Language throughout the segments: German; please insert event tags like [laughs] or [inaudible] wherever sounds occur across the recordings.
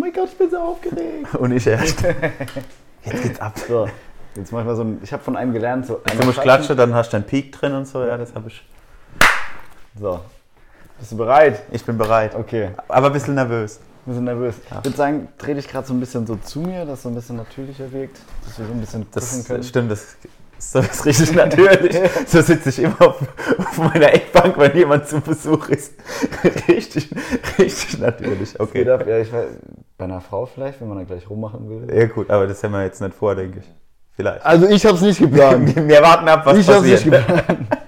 mein Gott, ich bin so aufgeregt. [laughs] Und ich erst. [laughs] Jetzt geht's ab. So, jetzt mach ich mal so ein, ich habe von einem gelernt, so Du musst klatschen, dann hast du einen Peak drin und so. Ja, das habe ich. So, bist du bereit? Ich bin bereit. Okay, Aber ein bisschen nervös. wir sind nervös. Ich würde sagen, dreh dich gerade so ein bisschen so zu mir, dass es so ein bisschen natürlicher wirkt, dass wir so ein bisschen Das können. stimmt, das das ist richtig natürlich. So sitze ich immer auf, auf meiner Eckbank, wenn jemand zu Besuch ist. Richtig, richtig natürlich. Okay. ab, ja, ich weiß, bei einer Frau vielleicht, wenn man da gleich rummachen will. Ja gut, aber das haben wir jetzt nicht vor, denke ich. Vielleicht. Also ich habe es nicht geplant. [laughs] Wir warten ab, was ich habe es passiert. nicht geplant. [laughs]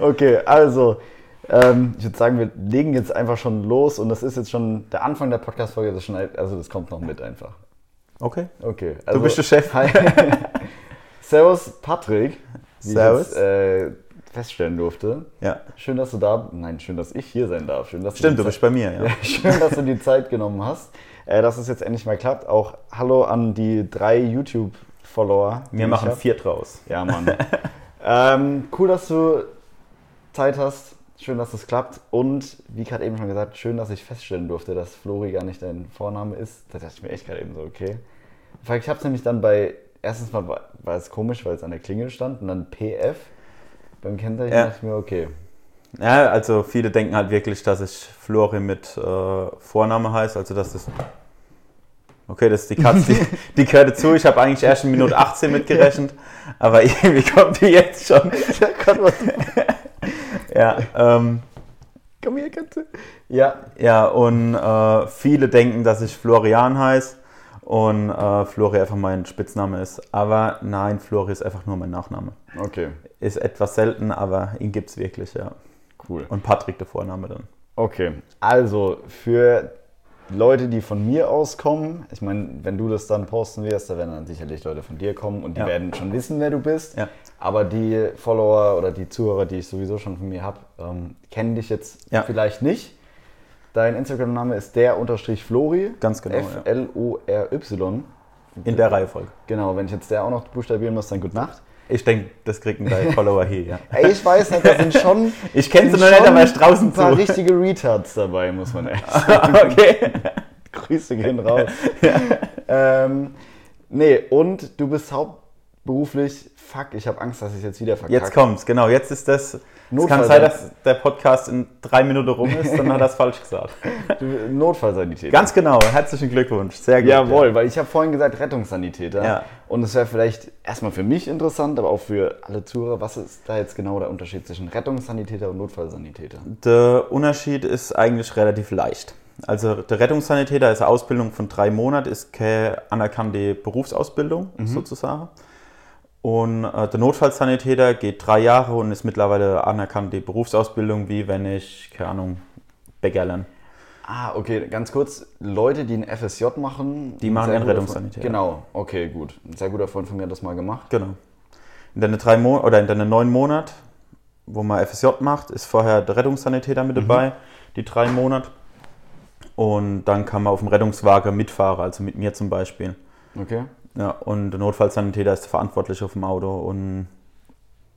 Okay, also ähm, ich würde sagen, wir legen jetzt einfach schon los und das ist jetzt schon der Anfang der Podcast-Folge, das ist schon, also das kommt noch mit einfach. Okay. Okay. Also, bist der Chef. [laughs] Servus, Patrick. Wie Servus. Ich jetzt, äh, feststellen durfte. Ja. Schön, dass du da, nein, schön, dass ich hier sein darf. Schön, dass Stimmt, du du bist bei mir, ja. [laughs] Schön, dass du die Zeit genommen hast, äh, dass es jetzt endlich mal klappt. Auch hallo an die drei YouTube-Follower. Wir machen vier draus. Ja, Mann. [laughs] ähm, cool, dass du Zeit hast. Schön, dass es klappt. Und wie gerade eben schon gesagt, schön, dass ich feststellen durfte, dass Flori gar nicht dein Vorname ist. Da dachte ich mir echt gerade eben so, okay. Ich habe es nämlich dann bei, erstens mal war, war es komisch, weil es an der Klingel stand und dann PF. Beim Kennzeichen Ja. dachte ich mir, okay. Ja, also viele denken halt wirklich, dass ich Flori mit äh, Vorname heiße, also dass das. Okay, das ist die Katze, die, [laughs] die gehört dazu. Ich habe eigentlich erst in Minute 18 mitgerechnet, aber [laughs] irgendwie kommt die jetzt schon. [laughs] ja, ähm, Komm hier, Katze. Ja, ja, und äh, viele denken, dass ich Florian heiße und äh, Flori einfach mein Spitzname ist. Aber nein, Flori ist einfach nur mein Nachname. okay. Ist etwas selten, aber ihn gibt es wirklich, ja. Cool. Und Patrick der Vorname dann. Okay, also für Leute, die von mir aus kommen, ich meine, wenn du das dann posten wirst, da werden dann sicherlich Leute von dir kommen und die Ja. werden schon wissen, wer du bist. Ja. Aber die Follower oder die Zuhörer, die ich sowieso schon von mir habe, ähm, kennen dich jetzt Ja. vielleicht nicht. Dein Instagram-Name ist der unterstrich Flori. Ganz genau, ja. F-L-O-R-Y. In der Reihenfolge. Genau, wenn ich jetzt der auch noch buchstabieren muss, dann gute Nacht. Ich denke, das kriegen deine Follower hier, ja. Ey, ich weiß nicht, da sind [laughs] schon, Ich kenne sie noch nicht, aber erst draußen ein paar zu. richtige Retards dabei, muss man echt [laughs] sagen. okay. Grüße gehen raus. [laughs] ähm, nee, und du bist hauptberuflich, fuck, ich habe Angst, dass ich jetzt wieder verkacke. Jetzt kommt's, genau. Jetzt ist das. Es kann sein, dass der Podcast in drei Minuten rum ist, dann hat er es falsch gesagt. [laughs] Notfallsanitäter. Ganz genau. Herzlichen Glückwunsch. Sehr gut. Jawohl, weil ich habe vorhin gesagt Rettungssanitäter. Ja. Und es wäre vielleicht erstmal für mich interessant, aber auch für alle Zuhörer, was ist da jetzt genau der Unterschied zwischen Rettungssanitäter und Notfallsanitäter? Der Unterschied ist eigentlich relativ leicht. Also der Rettungssanitäter ist eine Ausbildung von drei Monaten, ist keine anerkannte Berufsausbildung sozusagen. Und äh, der Notfallsanitäter geht drei Jahre und ist mittlerweile eine anerkannte Berufsausbildung, wie wenn ich, keine Ahnung, Bäcker lerne. Ah, okay, ganz kurz. Leute, die ein FSJ machen. Die machen einen Rettungssanitäter. Genau, okay, gut. Ein sehr guter Freund von mir hat das mal gemacht. Genau. In deine drei Mon oder in deine neun Monat, wo man FSJ macht, ist vorher der Rettungssanitäter mit dabei, die drei Monate. Und dann kann man auf dem Rettungswagen mitfahren, also mit mir zum Beispiel. Okay. Ja, und der Notfallsanitäter ist verantwortlich auf dem Auto und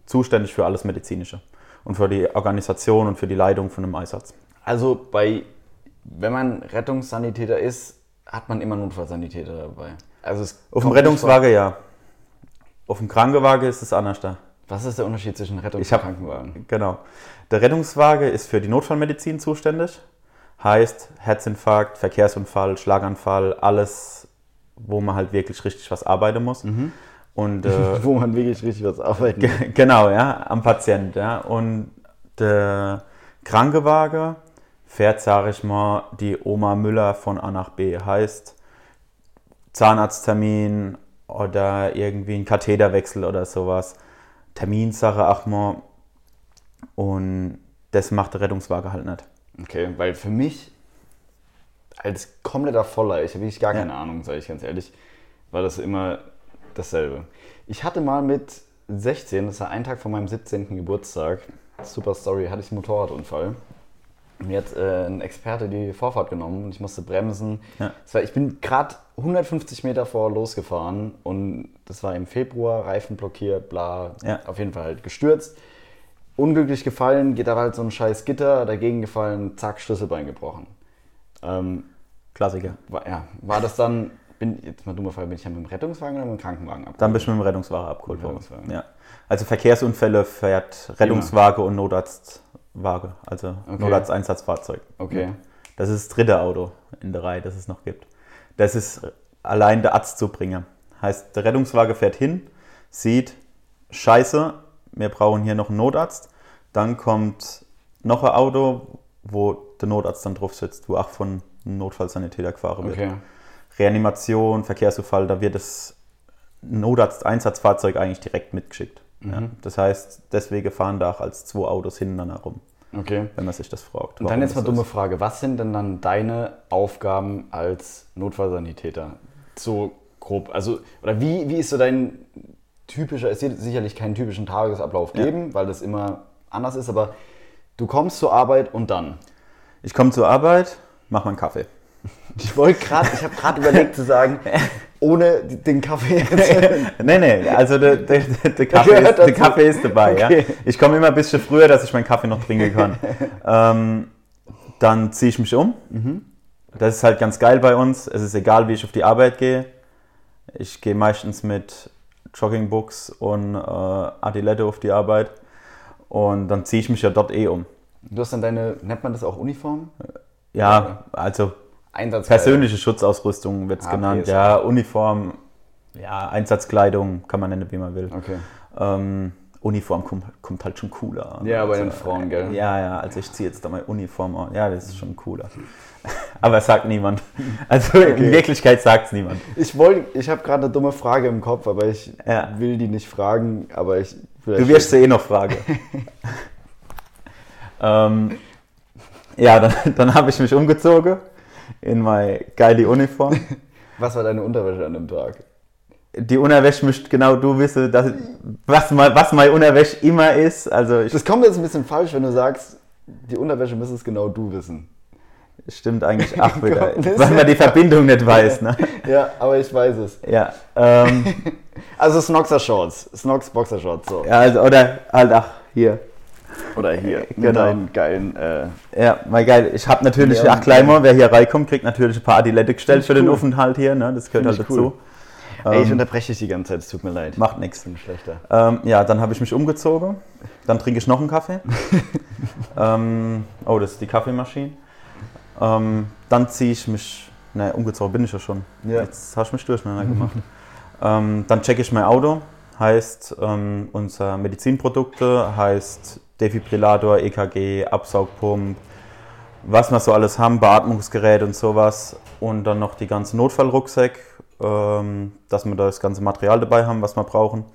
zuständig für alles Medizinische. Und für die Organisation und für die Leitung von einem Einsatz. Also bei, wenn man Rettungssanitäter ist, hat man immer Notfallsanitäter dabei. Also es Auf dem Rettungswagen ja. Auf dem Krankenwagen ist es anders da. Was ist der Unterschied zwischen Rettungs- Ich und hab- Krankenwagen? Genau. Der Rettungswagen ist für die Notfallmedizin zuständig. Heißt Herzinfarkt, Verkehrsunfall, Schlaganfall, alles, wo man halt wirklich richtig was arbeiten muss. Und [laughs] äh, Wo man wirklich richtig was arbeiten muss. Ge- Genau, ja, am Patient, ja. Und der Krankenwagen fährt, sage ich mal, die Oma Müller von A nach B. Heißt Zahnarzttermin oder irgendwie ein Katheterwechsel oder sowas. Terminsache auch mal. Und das macht der Rettungswagen halt nicht. Okay, weil für mich als kompletter Voller, ich habe wirklich gar Ja. keine Ahnung, sage ich ganz ehrlich, war das immer dasselbe. Ich hatte mal mit 16, das war ein Tag vor meinem 17. Geburtstag, super Story, hatte ich einen Motorradunfall. Mir hat äh, ein Experte die Vorfahrt genommen und ich musste bremsen. Ja. War, ich bin gerade 150 Meter vor losgefahren und das war im Februar, Reifen blockiert, bla, Ja. auf jeden Fall halt gestürzt. Unglücklich gefallen, geht da halt so ein scheiß Gitter, dagegen gefallen, zack, Schlüsselbein gebrochen. Ähm, Klassiker. War, ja, war das dann, bin, jetzt mal dumme Frage, bin ich dann mit dem Rettungswagen oder mit dem Krankenwagen abgeholt? Dann bist du mit dem Rettungswagen abgeholt worden. Ja. Also Verkehrsunfälle fährt Rettungswagen und Notarztwagen, also Okay. Notarzteinsatzfahrzeug. Okay. Das ist das dritte Auto in der Reihe, das es noch gibt. Das ist allein der Arzt zu bringen. Heißt, der Rettungswagen fährt hin, sieht, scheiße, wir brauchen hier noch einen Notarzt. Dann kommt noch ein Auto, wo der Notarzt dann drauf sitzt, wo auch von Notfallsanitäter gefahren wird. Okay. Reanimation, Verkehrsunfall, da wird das Notarzt-Einsatzfahrzeug eigentlich direkt mitgeschickt. Ja. Das heißt, deswegen fahren da auch als zwei Autos hintereinander rum, Okay. wenn man sich das fragt. Und dann jetzt mal dumme ist. Frage. Was sind denn dann deine Aufgaben als Notfallsanitäter? So grob. Also, oder wie, wie ist so dein typischer, es wird sicherlich keinen typischen Tagesablauf Ja. geben, weil das immer anders ist, aber du kommst zur Arbeit und dann. Ich komme zur Arbeit, mache meinen Kaffee. [laughs] Ich wollte gerade, ich habe gerade überlegt zu sagen, ohne den Kaffee. [laughs] nee, nee, also der, der, der, Kaffee, ist, der. Kaffee ist dabei. Okay. Ja. Ich komme immer ein bisschen früher, dass ich meinen Kaffee noch trinken kann. [laughs] ähm, dann ziehe ich mich um. Mhm. Das ist halt ganz geil bei uns. Es ist egal, wie ich auf die Arbeit gehe. Ich gehe meistens mit Joggingbooks und äh, Adilette auf die Arbeit. Und dann ziehe ich mich ja dort eh um. Du hast dann deine, nennt man das auch Uniform? Ja, also Einsatzkleidung. persönliche Schutzausrüstung wird es Ah, genannt. Ja, Uniform, ja, Einsatzkleidung, kann man nennen, wie man will. Okay. Ähm, Uniform kommt, kommt halt schon cooler. an. Ja, bei also, den Frauen, gell? Ja, ja, also ich ziehe jetzt da mal Uniform an. Ja, das ist schon cooler. [laughs] Aber es sagt niemand. [laughs] Also in Wirklichkeit sagt es niemand. Ich wollte, ich habe gerade eine dumme Frage im Kopf, aber ich Ja. will die nicht fragen, aber ich. Du wirst sie eh noch fragen. [laughs] ähm, ja, dann, dann habe ich mich umgezogen in meine geile Uniform. Was war deine Unterwäsche an dem Tag? Die Unterwäsche müsst genau du wissen, dass, was, mein, was meine Unterwäsche immer ist. Also ich, Das kommt jetzt ein bisschen falsch, wenn du sagst, die Unterwäsche müsstest genau du wissen. Stimmt eigentlich [laughs] auch wieder, weil man die Verbindung nicht weiß. Ne? Ja, aber ich weiß es. Ja, ähm, [laughs] Also Snoxer Shorts, Snox Boxer Shorts, so. ja also, oder halt auch hier. Oder hier, mit Genau. deinen geilen, äh, Ja, mal geil. Ich habe natürlich, Ja, ach mal, wer hier reinkommt, kriegt natürlich ein paar Adilette gestellt für den cool. Aufenthalt hier. Ne? Das gehört halt dazu. Ey, ich Ähm, unterbreche dich die ganze Zeit, es tut mir leid. Macht nichts. Ich bin schlechter. Ähm, ja, dann habe ich mich umgezogen. Dann trinke ich noch einen Kaffee. [laughs] ähm, oh, das ist die Kaffeemaschine. Ähm, dann ziehe ich mich. Ne, umgezogen bin ich ja schon. Ja. Jetzt hast du mich durcheinander gemacht. [laughs] ähm, dann checke ich mein Auto. Heißt, ähm, unser Medizinprodukte heißt Defibrillator, EKG, Absaugpump, was wir so alles haben, Beatmungsgerät und sowas. Und dann noch die ganzen Notfallrucksäck, ähm, dass wir da das ganze Material dabei haben, was wir brauchen.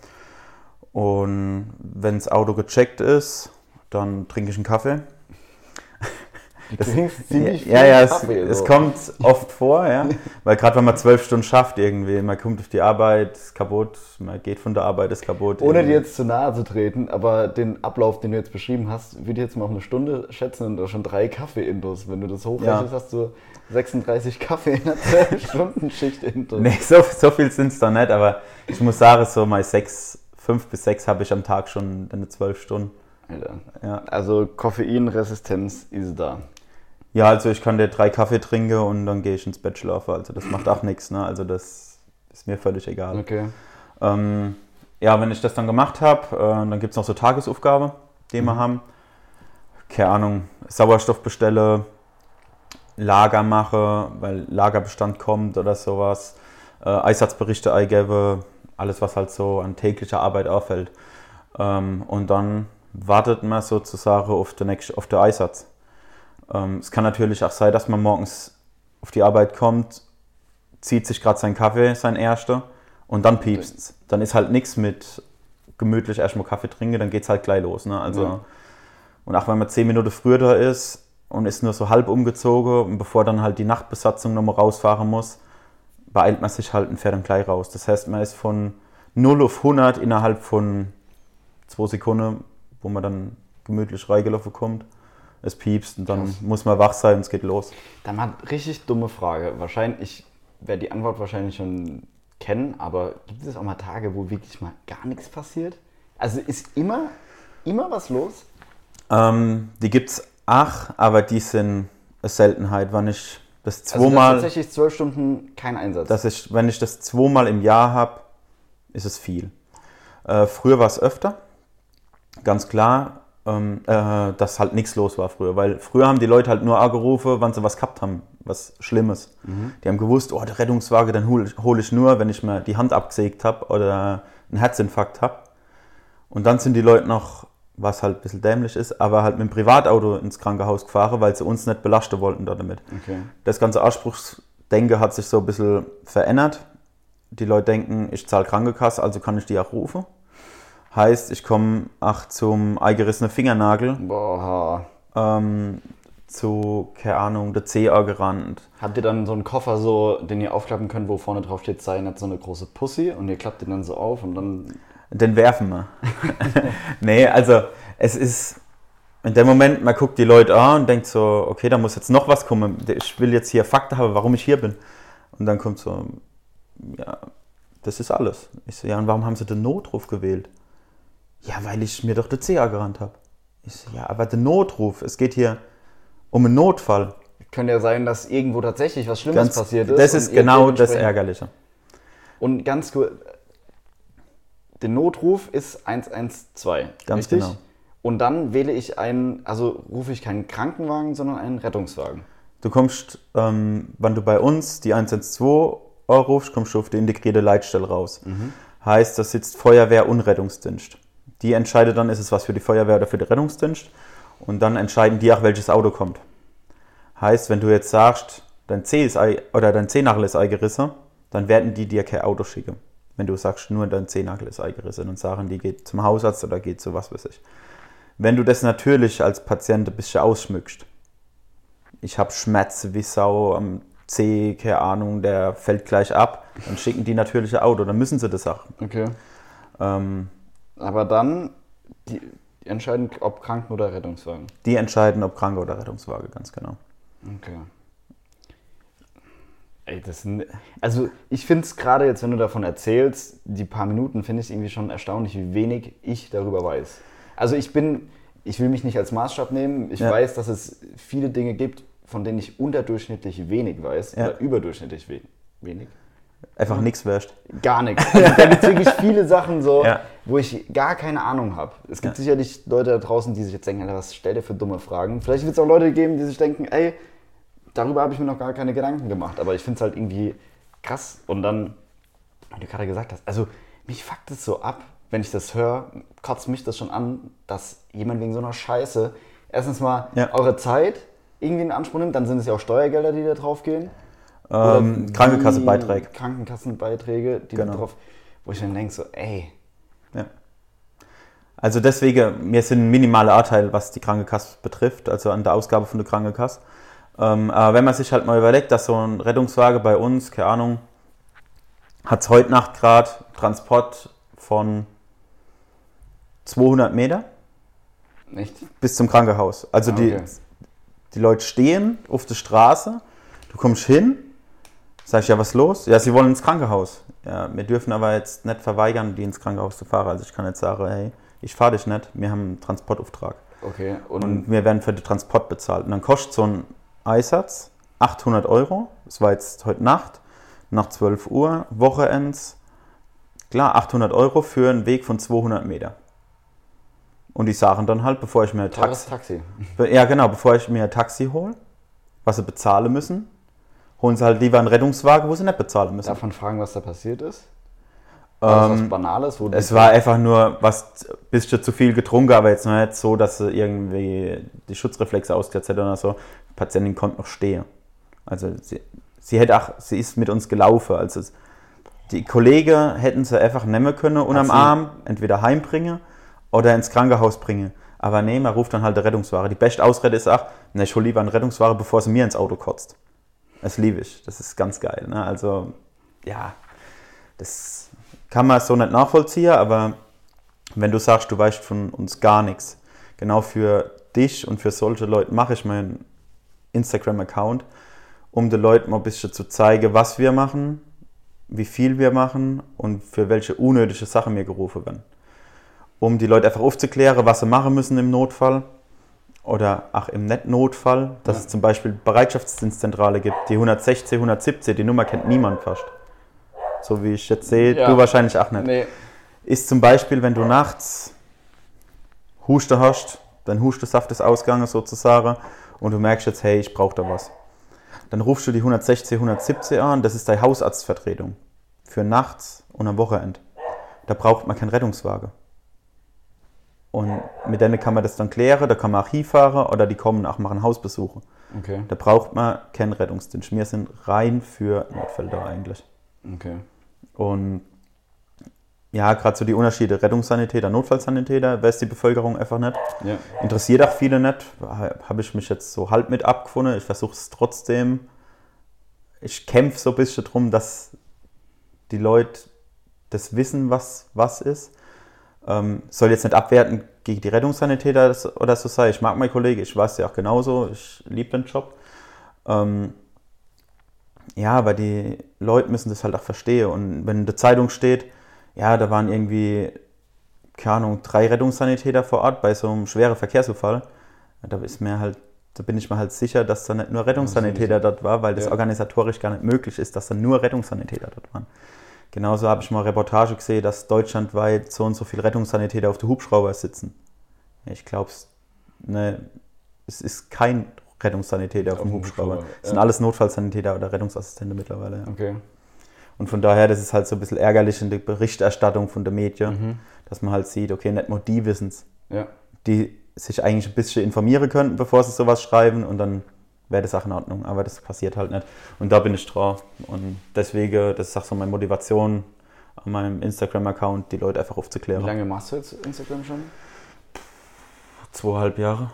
Und wenn das Auto gecheckt ist, dann trinke ich einen Kaffee. Du trinkst ziemlich ja, viel ja, es, Kaffee, es so. kommt oft vor, ja. [laughs] Weil gerade wenn man zwölf Stunden schafft irgendwie, man kommt auf die Arbeit, ist kaputt, man geht von der Arbeit, ist kaputt. Ohne irgendwie. dir jetzt zu nahe zu treten, aber den Ablauf, den du jetzt beschrieben hast, würde ich jetzt mal auf eine Stunde schätzen und schon drei Kaffee-Intos. Wenn du das hochrechnest, Ja. hast du 36 Kaffee in einer 12-Stunden-Schicht-Intos. Nee, so, so viel sind es da nicht, aber ich muss sagen, so mal sechs, fünf bis sechs habe ich am Tag schon in zwölf Stunden. Ja. Also Koffeinresistenz ist da. Ja, also ich kann dir drei Kaffee trinken und dann gehe ich ins Bett schlafen. Also das macht auch nichts, ne? Also das ist mir völlig egal. Okay. Ähm, ja, wenn ich das dann gemacht habe, äh, dann gibt es noch so Tagesaufgaben, die wir haben. Keine Ahnung, Sauerstoff bestelle, Lager mache, weil Lagerbestand kommt oder sowas. Äh, Einsatzberichte eingebe, alles was halt so an täglicher Arbeit auffällt. Ähm, und dann wartet man sozusagen auf den, nächsten, auf den Einsatz. Ähm, es kann natürlich auch sein, dass man morgens auf die Arbeit kommt, zieht sich gerade seinen Kaffee, sein erster, und dann piepst's. Dann ist halt nichts mit gemütlich erstmal Kaffee trinken, dann geht's halt gleich los. Ne? Also, Ja. Und auch wenn man zehn Minuten früher da ist und ist nur so halb umgezogen und bevor dann halt die Nachtbesatzung nochmal rausfahren muss, beeilt man sich halt und fährt dann gleich raus. Das heißt, man ist von 0 auf 100 innerhalb von zwei Sekunden, wo man dann gemütlich reingelaufen kommt. Es piepst und dann Krass. muss man wach sein und es geht los. Dann mal richtig dumme Frage. Wahrscheinlich, ich werde die Antwort wahrscheinlich schon kennen, aber gibt es auch mal Tage, wo wirklich mal gar nichts passiert? Also ist immer, immer was los? Ähm, die gibt's auch, aber die sind eine Seltenheit. Wenn ich Das Also das zweimal, tatsächlich zwölf Stunden kein Einsatz. das ist, wenn ich das zweimal im Jahr habe, ist es viel. Äh, früher war es öfter, ganz klar, ähm, äh, dass halt nichts los war früher, weil früher haben die Leute halt nur angerufen, wann sie was gehabt haben, was Schlimmes. Die haben gewusst, oh, der Rettungswagen, den hole hol ich nur, wenn ich mir die Hand abgesägt habe oder einen Herzinfarkt habe. Und dann sind die Leute noch, was halt ein bisschen dämlich ist, aber halt mit dem Privatauto ins Krankenhaus gefahren, weil sie uns nicht belasten wollten da damit. okay. Das ganze Anspruchsdenken hat sich so ein bisschen verändert. Die Leute denken, ich zahle Krankenkasse, also kann ich die auch rufen. Heißt, ich komme auch zum eingerissenen Fingernagel, Boah. ähm, zu, keine Ahnung, der CA gerannt. Habt ihr dann so einen Koffer, so, den ihr aufklappen könnt, wo vorne drauf steht, sei nicht so eine große Pussy und ihr klappt den dann so auf und dann. Den werfen wir. [laughs] nee, also es ist in dem Moment, man guckt die Leute an und denkt so, okay, da muss jetzt noch was kommen. Ich will jetzt hier Fakten haben, warum ich hier bin. Und dann kommt so, ja, das ist alles. Ich so, ja, und warum haben sie den Notruf gewählt? Ja, weil ich mir doch der CA gerannt habe. Ich so, ja, aber der Notruf, es geht hier um einen Notfall. Könnte ja sein, dass irgendwo tatsächlich was Schlimmes Ganz, passiert ist. das ist genau das Ärgerliche. Und ganz kurz, der Notruf ist 112. Ganz richtig? genau. Und dann wähle ich einen, also rufe ich keinen Krankenwagen, sondern einen Rettungswagen. Du kommst, ähm, wenn du bei uns die 112 rufst, kommst du auf die integrierte Leitstelle raus. Heißt, da sitzt Feuerwehr und Rettungsdienst. Die entscheidet dann, ist es was für die Feuerwehr oder für den Rettungsdienst. Und dann entscheiden die auch, welches Auto kommt. Heißt, wenn du jetzt sagst, dein C ist ei- oder dein C-Nagel ist eingerissen, dann werden die dir kein Auto schicken. Wenn du sagst, nur dein C-Nagel ist eingerissen und sagen, die geht zum Hausarzt oder geht zu was weiß ich. Wenn du das natürlich als Patient ein bisschen ausschmückst, ich habe Schmerzen wie Sau am C, keine Ahnung, der fällt gleich ab, dann schicken die natürlich ein Auto, dann müssen sie das auch. Okay. Ähm, Aber dann, die, entscheiden, ob Kranken- oder Rettungswagen. die entscheiden, ob Kranke oder Rettungswagen, ganz genau. Okay. Ey, das sind, also ich finde es gerade jetzt, wenn du davon erzählst, die paar Minuten finde ich irgendwie schon erstaunlich, wie wenig ich darüber weiß. Also ich bin, ich will mich nicht als Maßstab nehmen. Ich Ja. weiß, dass es viele Dinge gibt, von denen ich unterdurchschnittlich wenig weiß Ja. oder überdurchschnittlich we wenig. Einfach nichts wärst. Gar nichts. Also da gibt es [laughs] wirklich viele Sachen so, Ja. wo ich gar keine Ahnung habe. Es gibt Ja. sicherlich Leute da draußen, die sich jetzt denken, was stellt ihr für dumme Fragen? Vielleicht wird es auch Leute geben, die sich denken, ey, darüber habe ich mir noch gar keine Gedanken gemacht. Aber ich finde es halt irgendwie krass. Und dann, wie du gerade gesagt hast, also mich fuckt es so ab, wenn ich das höre, kotzt mich das schon an, dass jemand wegen so einer Scheiße erstens mal Ja. eure Zeit irgendwie in Anspruch nimmt, dann sind es ja auch Steuergelder, die da drauf gehen. Ähm, wie- Krankenkassenbeiträge. Krankenkassenbeiträge, die Genau. drauf, wo ich dann denke, so, ey, Ja. Also deswegen, wir sind ein minimaler Anteil, was die Krankenkasse betrifft, also an der Ausgabe von der Krankenkasse. Ähm, aber wenn man sich halt mal überlegt, dass so ein Rettungswagen bei uns, keine Ahnung, hat heute Nacht gerade Transport von 200 Meter nicht? bis zum Krankenhaus. Also Ah, die, okay. die Leute stehen auf der Straße, du kommst hin, sag ich, ja, was los? Ja, sie wollen ins Krankenhaus. Ja, wir dürfen aber jetzt nicht verweigern, die ins Krankenhaus zu fahren. Also ich kann jetzt sagen, hey, ich fahre dich nicht, wir haben einen Transportauftrag. Okay, und, Und wir werden für den Transport bezahlt. Und dann kostet so ein Einsatz 800 Euro. Das war jetzt heute Nacht, nach 12 Uhr, Wochenends. Klar, 800 Euro für einen Weg von 200 Meter. Und die sagen dann halt, bevor ich mir ein Taxi, Taxi. Ja, genau, bevor ich mir ein Taxi hole, was sie bezahlen müssen, holen sie halt lieber einen Rettungswagen, wo sie nicht bezahlen müssen. Darf man fragen, was da passiert ist? War das was Banales? Ähm, Es war einfach nur was bisschen zu viel getrunken, aber jetzt nicht so, dass sie irgendwie die Schutzreflexe ausgesetzt hätte oder so. Die Patientin konnte noch stehen. Also sie, sie hätte auch, sie ist mit uns gelaufen. Also die Kollegen hätten sie einfach nehmen können und am Arm entweder heimbringen oder ins Krankenhaus bringen. Aber nee, man ruft dann halt der Rettungsware. Die beste Ausrede ist auch, ne, ich hole lieber einen Rettungsware, bevor sie mir ins Auto kotzt. Das liebe ich. Das ist ganz geil. Ne? Also, ja, das kann man so nicht nachvollziehen, aber wenn du sagst, du weißt von uns gar nichts, genau für dich und für solche Leute mache ich meinen Instagram-Account, um den Leuten mal ein bisschen zu zeigen, was wir machen, wie viel wir machen und für welche unnötige Sachen wir gerufen werden. Um die Leute einfach aufzuklären, was sie machen müssen im Notfall oder ach im Netnotfall, dass Ja. es zum Beispiel Bereitschaftsdienstzentrale gibt, die 116, 117, die Nummer kennt niemand fast. So wie ich jetzt sehe, Ja. du wahrscheinlich auch nicht. Nee. Ist zum Beispiel, wenn du nachts Huste hast, dein Hustesaft ist ausgegangen sozusagen und du merkst jetzt, hey, ich brauche da was. Dann rufst du die 116, 117 an, das ist deine Hausarztvertretung. Für nachts und am Wochenende. Da braucht man keinen Rettungswagen. Und mit denen kann man das dann klären, da kann man auch hinfahren oder die kommen auch machen Hausbesuche. Okay. Da braucht man keinen Rettungsdienst. Wir sind rein für Notfälle da eigentlich. Okay. Und ja, gerade so die Unterschiede Rettungssanitäter, Notfallsanitäter, weiß die Bevölkerung einfach nicht. Ja. Interessiert auch viele nicht. Habe ich mich jetzt so halb mit abgefunden. Ich versuche es trotzdem. Ich kämpfe so ein bisschen drum, dass die Leute das wissen, was was ist. Ähm, soll jetzt nicht abwerten gegen die Rettungssanitäter oder so sein. Ich mag meinen Kollegen, ich weiß ja auch genauso. Ich liebe den Job. Ähm, ja, aber die Leute müssen das halt auch verstehen. Und wenn in der Zeitung steht, ja, da waren irgendwie, keine Ahnung, drei Rettungssanitäter vor Ort bei so einem schweren Verkehrsunfall, da ist mir halt, da bin ich mir halt sicher, dass da nicht nur Rettungssanitäter dort war, weil das Ja. organisatorisch gar nicht möglich ist, dass da nur Rettungssanitäter dort waren. Genauso habe ich mal eine Reportage gesehen, dass deutschlandweit so und so viele Rettungssanitäter auf der Hubschrauber sitzen. Ich glaube, ne, es ist kein Rettungssanitäter auf, Auf dem Hubschrauber. Hubschrauber, Es sind ja. alles Notfallsanitäter oder Rettungsassistenten mittlerweile. Ja. Okay. Und von daher, das ist halt so ein bisschen ärgerlich in der Berichterstattung von der Medien, Mhm. dass man halt sieht, okay, nicht nur die wissen es, Ja. die sich eigentlich ein bisschen informieren könnten, bevor sie sowas schreiben und dann wäre das auch in Ordnung. Aber das passiert halt nicht. Und da bin ich drauf. Und deswegen, das ist auch so meine Motivation an meinem Instagram-Account, die Leute einfach Wie aufzuklären. lange machst du jetzt Instagram schon? Zweieinhalb Jahre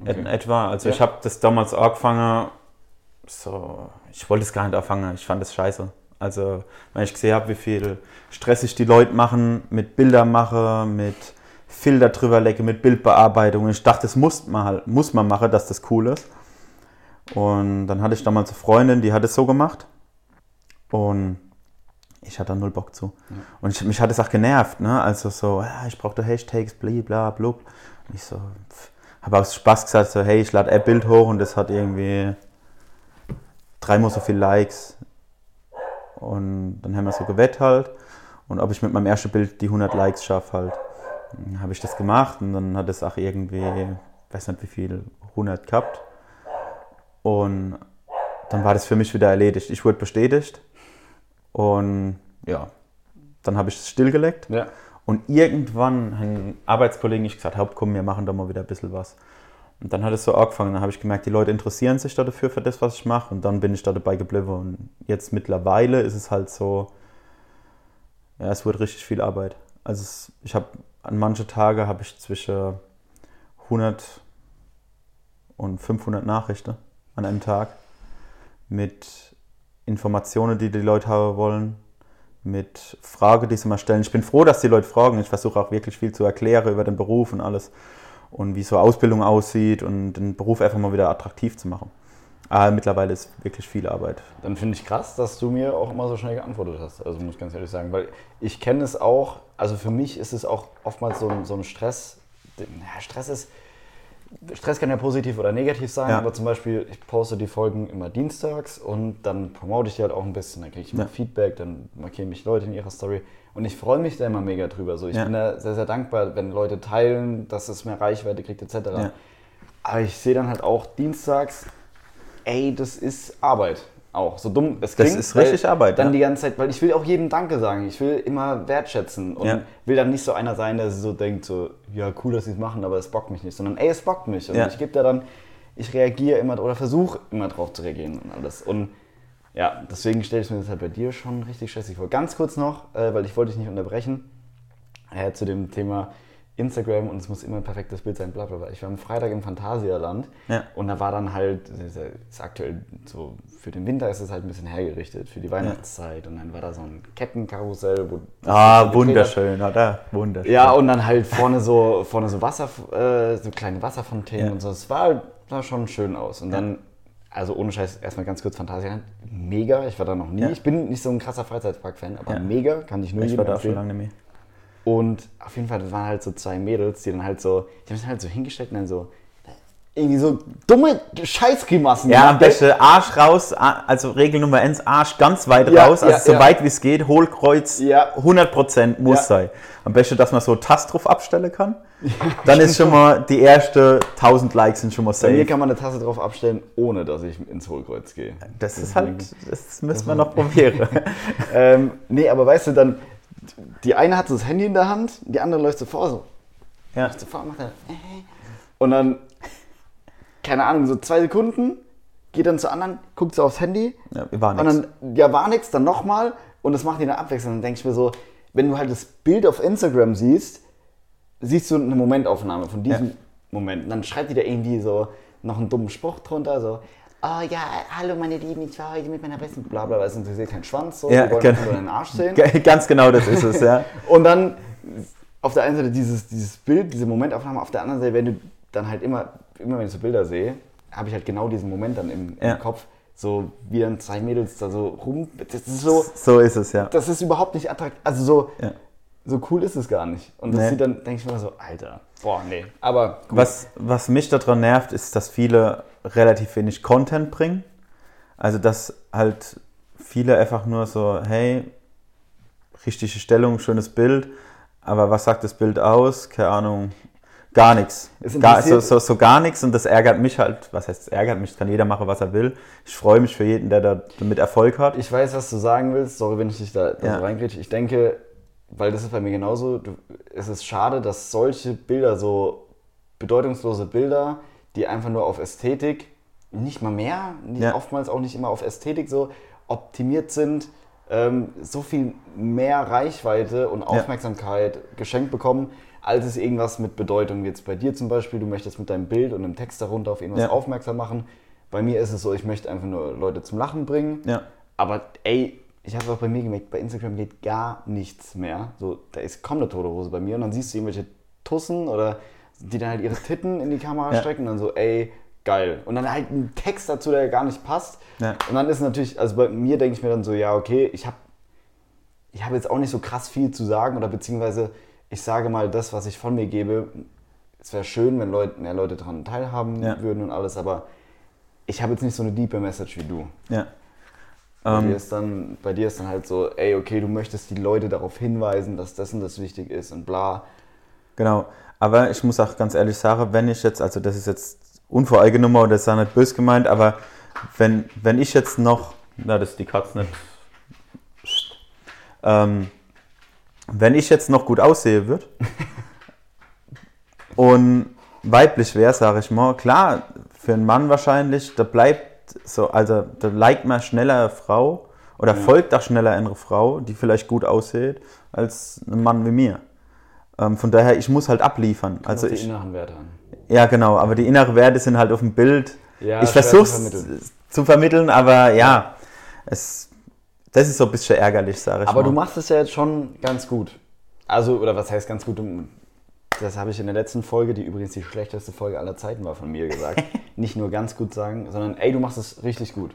Okay. in etwa. Also Ja. ich habe das damals angefangen, so, ich wollte es gar nicht anfangen, ich fand es scheiße. Also wenn ich gesehen habe, wie viel Stress sich die Leute machen, mit Bilder mache, mit Filter drüber lege, mit Bildbearbeitung. Ich dachte, das muss man halt, muss man machen, dass das cool ist. Und dann hatte ich damals eine Freundin, die hat es so gemacht. Und ich hatte da null Bock zu. Ja. Und ich, mich hat es auch genervt, ne? Also so, ja, ich brauche da Hashtags, bla bla blub. Und ich so, habe aus Spaß gesagt, so, hey, ich lade ein Bild hoch und das hat irgendwie dreimal so viele Likes. Und dann haben wir so gewettet halt. Und ob ich mit meinem ersten Bild die 100 Likes schaffe halt. Dann habe ich das gemacht und dann hat es auch irgendwie, weiß nicht wie viel, 100 gehabt. Und dann war das für mich wieder erledigt. Ich wurde bestätigt und ja, dann habe ich es stillgelegt. Ja. Und irgendwann haben Arbeitskollegen ich gesagt, Haupt, komm, wir machen da mal wieder ein bisschen was. Und dann hat es so angefangen, dann habe ich gemerkt, die Leute interessieren sich da dafür, für das, was ich mache. Und dann bin ich da dabei geblieben. Und jetzt mittlerweile ist es halt so, ja, es wird richtig viel Arbeit. Also es, ich habe, an manche Tage habe ich zwischen 100 und 500 Nachrichten an einem Tag mit Informationen, die die Leute haben wollen, mit Fragen, die sie mal stellen. Ich bin froh, dass die Leute fragen. Ich versuche auch wirklich viel zu erklären über den Beruf und alles und wie so Ausbildung aussieht und den Beruf einfach mal wieder attraktiv zu machen. Aber mittlerweile ist wirklich viel Arbeit. Dann finde ich krass, dass du mir auch immer so schnell geantwortet hast. Also muss ich ganz ehrlich sagen, weil ich kenne es auch, also für mich ist es auch oftmals so ein, so ein Stress. Stress ist, Stress kann ja positiv oder negativ sein, Ja. aber zum Beispiel, ich poste die Folgen immer dienstags und dann promote ich die halt auch ein bisschen, dann kriege ich immer Ja. Feedback, dann markieren mich Leute in ihrer Story und ich freue mich da immer mega drüber. So, ich Ja. bin da sehr, sehr dankbar, wenn Leute teilen, dass es mehr Reichweite kriegt etc. Aber ich sehe dann halt auch dienstags, ey, das ist Arbeit. Auch so dumm es Das klingt. ist weil richtig Arbeit, Dann ja. die ganze Zeit, weil ich will auch jedem Danke sagen. Ich will immer wertschätzen und Ja. will dann nicht so einer sein, der so denkt, so, ja, cool, dass sie es machen, aber es bockt mich nicht. Sondern, ey, es bockt mich. Und Ja. ich gebe da dann, ich reagiere immer oder versuche immer drauf zu reagieren und alles. Und ja, deswegen stelle ich mir das halt bei dir schon richtig stressig vor. Ganz kurz noch, äh, weil ich wollte dich nicht unterbrechen, äh, zu dem Thema Instagram und es muss immer ein perfektes Bild sein, bla bla bla. Ich war am Freitag im Phantasialand Ja. und da war dann halt, ist aktuell so, für den Winter ist es halt ein bisschen hergerichtet, für die Weihnachtszeit und dann war da so ein Kettenkarussell, wo Ah, gedreht hat. wunderschön, oder? Wunderschön. Ja, und dann halt vorne so, vorne so Wasser, äh, so kleine Wasserfontänen Ja. und so. Es war, sah schon schön aus. Und dann, also ohne Scheiß, erstmal ganz kurz Phantasialand. Mega, ich war da noch nie. Ja. Ich bin nicht so ein krasser Freizeitpark-Fan, aber Ja. mega, kann ich nur ich jedem war da auch schon empfehlen. lange nicht mehr. Und auf jeden Fall, das waren halt so zwei Mädels, die dann halt so, die haben sich halt so hingestellt und dann so, irgendwie so dumme Scheißgrimassen Ja, am besten Arsch raus, also Regel Nummer 1, Arsch ganz weit Ja, raus, also ja, so ja. weit wie es geht, Hohlkreuz, Ja. 100% muss sein. Am besten, dass man so Tast drauf abstellen kann. Dann ist schon mal die erste 1000 Likes sind schon mal Bei mir safe. kann man eine Tasse drauf abstellen, ohne dass ich ins Hohlkreuz gehe. Das ist halt, das müssen wir noch probieren. [laughs] ähm, nee, aber weißt du, dann, die eine hat so das Handy in der Hand, die andere läuft so vor, so, ja. so vor, macht er, äh, und dann, keine Ahnung, so zwei Sekunden, geht dann zur anderen, guckt so aufs Handy, Ja, war und nix. dann, ja, war nix, dann nochmal, und das macht die dann abwechselnd. Dann denke ich mir so, wenn du halt das Bild auf Instagram siehst, siehst du eine Momentaufnahme von diesem Ja. Moment. Und dann schreibt die da irgendwie so noch einen dummen Spruch drunter, so, oh ja, hallo meine Lieben, ich war heute mit meiner besten, bla bla, bla, es interessiert keinen Schwanz, so, Ja, wir wollen genau. nur deinen Arsch sehen. Ganz genau das ist es, ja. [laughs] Und dann auf der einen Seite dieses, dieses Bild, diese Momentaufnahme, auf der anderen Seite, wenn du dann halt immer, immer wenn ich so Bilder sehe, habe ich halt genau diesen Moment dann im, Ja. im Kopf, so wie dann zwei Mädels da so rum, das ist so, So ist es, ja. das ist überhaupt nicht attraktiv, also so, ja. So cool ist es gar nicht. Und das Nee. sieht dann, denke ich mir so, Alter, boah, nee. Aber gut. Was, was mich daran nervt, ist, dass viele relativ wenig Content bringen. Also, dass halt viele einfach nur so, hey, richtige Stellung, schönes Bild, aber was sagt das Bild aus? Keine Ahnung, gar nichts. Gar, so, so, so gar nichts und das ärgert mich halt. Was heißt, es ärgert mich? Kann jeder machen, was er will. Ich freue mich für jeden, der da damit Erfolg hat. Ich weiß, was du sagen willst. Sorry, wenn ich dich da, da Ja. so reingrätsche. Ich denke, weil das ist bei mir genauso, du, es ist schade, dass solche Bilder, so bedeutungslose Bilder, die einfach nur auf Ästhetik, nicht mal mehr, Ja. oftmals auch nicht immer auf Ästhetik so optimiert sind, ähm, so viel mehr Reichweite und Aufmerksamkeit geschenkt bekommen, als es irgendwas mit Bedeutung jetzt bei dir zum Beispiel. Du möchtest mit deinem Bild und einem Text darunter auf irgendwas Ja. aufmerksam machen. Bei mir ist es so, ich möchte einfach nur Leute zum Lachen bringen. Ja. Aber ey, ich habe es auch bei mir gemerkt, bei Instagram geht gar nichts mehr. So, da ist kaum eine tote Hose bei mir und dann siehst du irgendwelche Tussen oder die dann halt ihre Titten in die Kamera Ja. strecken und dann so, ey, geil. Und dann halt ein Text dazu, der gar nicht passt. Ja. Und dann ist natürlich, also bei mir denke ich mir dann so, ja, okay, ich habe ich hab jetzt auch nicht so krass viel zu sagen oder beziehungsweise ich sage mal das, was ich von mir gebe. Es wäre schön, wenn Leute, mehr Leute daran teilhaben Ja. würden und alles, aber ich habe jetzt nicht so eine diepe Message wie du. Ja. Bei, Ähm, dir ist dann, bei dir ist dann halt so, ey, okay, du möchtest die Leute darauf hinweisen, dass das und das wichtig ist und bla. Genau, aber ich muss auch ganz ehrlich sagen, wenn ich jetzt, also das ist jetzt unvoreingenommen oder das ist auch nicht böse gemeint, aber wenn, wenn ich jetzt noch, na, das ist die Katze nicht, ähm, wenn ich jetzt noch gut aussehe würde [laughs] und weiblich wäre, sage ich mal, klar, für einen Mann wahrscheinlich, da bleibt so, also da liked man schneller eine Frau oder folgt auch schneller eine Frau, die vielleicht gut aussieht, als ein Mann wie mir. Ähm, von daher, ich muss halt abliefern. Also die ich, inneren Werte an. ja genau, aber die inneren Werte sind halt auf dem Bild. Ja, ich versuche es zu vermitteln, aber ja, es, das ist so ein bisschen ärgerlich, sage ich Aber mal. du machst es ja jetzt schon ganz gut. Also, oder was heißt ganz gut? Du- Das habe ich in der letzten Folge, die übrigens die schlechteste Folge aller Zeiten war von mir gesagt. [laughs] Nicht nur ganz gut sagen, sondern ey, du machst es richtig gut.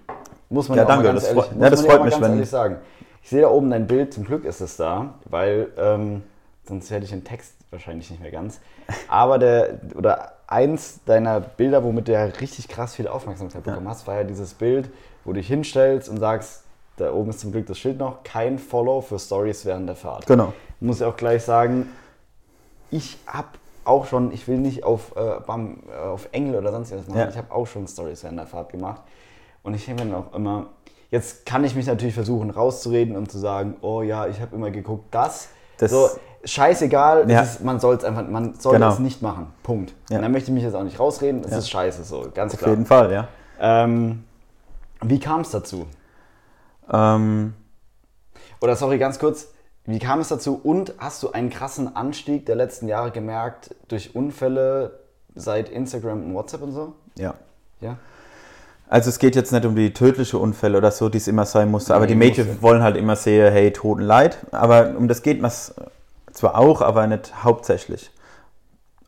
Muss man Ja, ja, auch danke, mal ganz das ehrlich, freut- ja, das man freut mich, wenn- ehrlich sagen. Ich sehe da oben dein Bild, zum Glück ist es da, weil ähm, sonst hätte ich den Text wahrscheinlich nicht mehr ganz. Aber der, oder eins deiner Bilder, womit du ja richtig krass viel Aufmerksamkeit bekommen hast, war ja dieses Bild, wo du dich hinstellst und sagst, da oben ist zum Glück das Schild noch, kein Follow für Stories während der Fahrt. Genau. Muss ich auch gleich sagen, ich habe auch schon, ich will nicht auf, äh, beim, äh, auf Engel oder sonst was machen, Ja. ich habe auch schon Stories während der Fahrt gemacht. Und ich denke mir dann auch immer, jetzt kann ich mich natürlich versuchen rauszureden und zu sagen, oh ja, ich habe immer geguckt, das. Das- so, scheißegal, Ja. ist, man soll es einfach, man soll Genau. es nicht machen. Punkt. Ja. Und dann möchte ich mich jetzt auch nicht rausreden, es Ja. ist scheiße so, ganz Auf klar. jeden Fall, ja. Ähm, wie kam es dazu? Ähm, Oder sorry, ganz kurz, wie kam es dazu und hast du einen krassen Anstieg der letzten Jahre gemerkt durch Unfälle seit Instagram und WhatsApp und so? ja. Ja. Also es geht jetzt nicht um die tödliche Unfälle oder so, die es immer sein musste, aber die Mädchen muss ja. wollen halt immer sehen, hey, Toten leid. Aber um das geht es zwar auch, aber nicht hauptsächlich.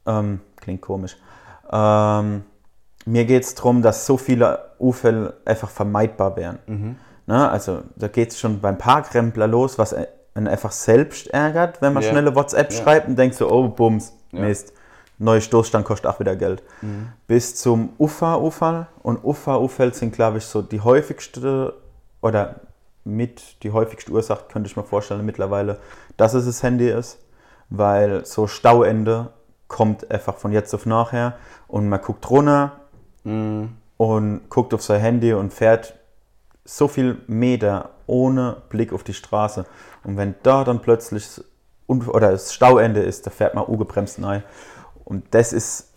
Ähm, klingt komisch. Ähm, mir geht es darum, dass so viele Unfälle einfach vermeidbar wären. Mhm. Ne? Also da geht es schon beim Parkrempler los, was einen einfach selbst ärgert, wenn man Ja. schnelle WhatsApp Ja. schreibt und denkt so, oh, Bums. Mist. Neuer Stoßstand kostet auch wieder Geld. Bis zum Ufa-Unfall. Und Ufa-Unfall sind, glaube ich, so die häufigste oder mit die häufigste Ursache, könnte ich mir vorstellen, mittlerweile, dass es das Handy ist. Weil so Stauende kommt einfach von jetzt auf nachher und man guckt runter und guckt auf sein Handy und fährt so viel Meter ohne Blick auf die Straße. Und wenn da dann plötzlich oder das Stauende ist, da fährt man ungebremst rein. Und das ist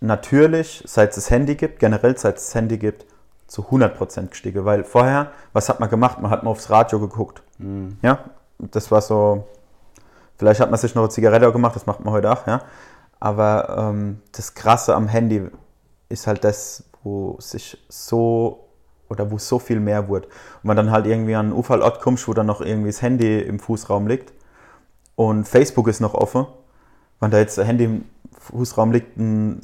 natürlich, seit es das Handy gibt, generell seit es das Handy gibt, zu 100% gestiegen. Weil vorher, was hat man gemacht? Man hat mal aufs Radio geguckt. Ja, das war so, vielleicht hat man sich noch eine Zigarette gemacht, das macht man heute auch, ja. Aber ähm, das Krasse am Handy ist halt das, wo sich so oder wo so viel mehr wird. Und man dann halt irgendwie an einen Unfallort kommst, wo dann noch irgendwie das Handy im Fußraum liegt und Facebook ist noch offen. Wenn da jetzt ein Handy im Fußraum liegt, ein,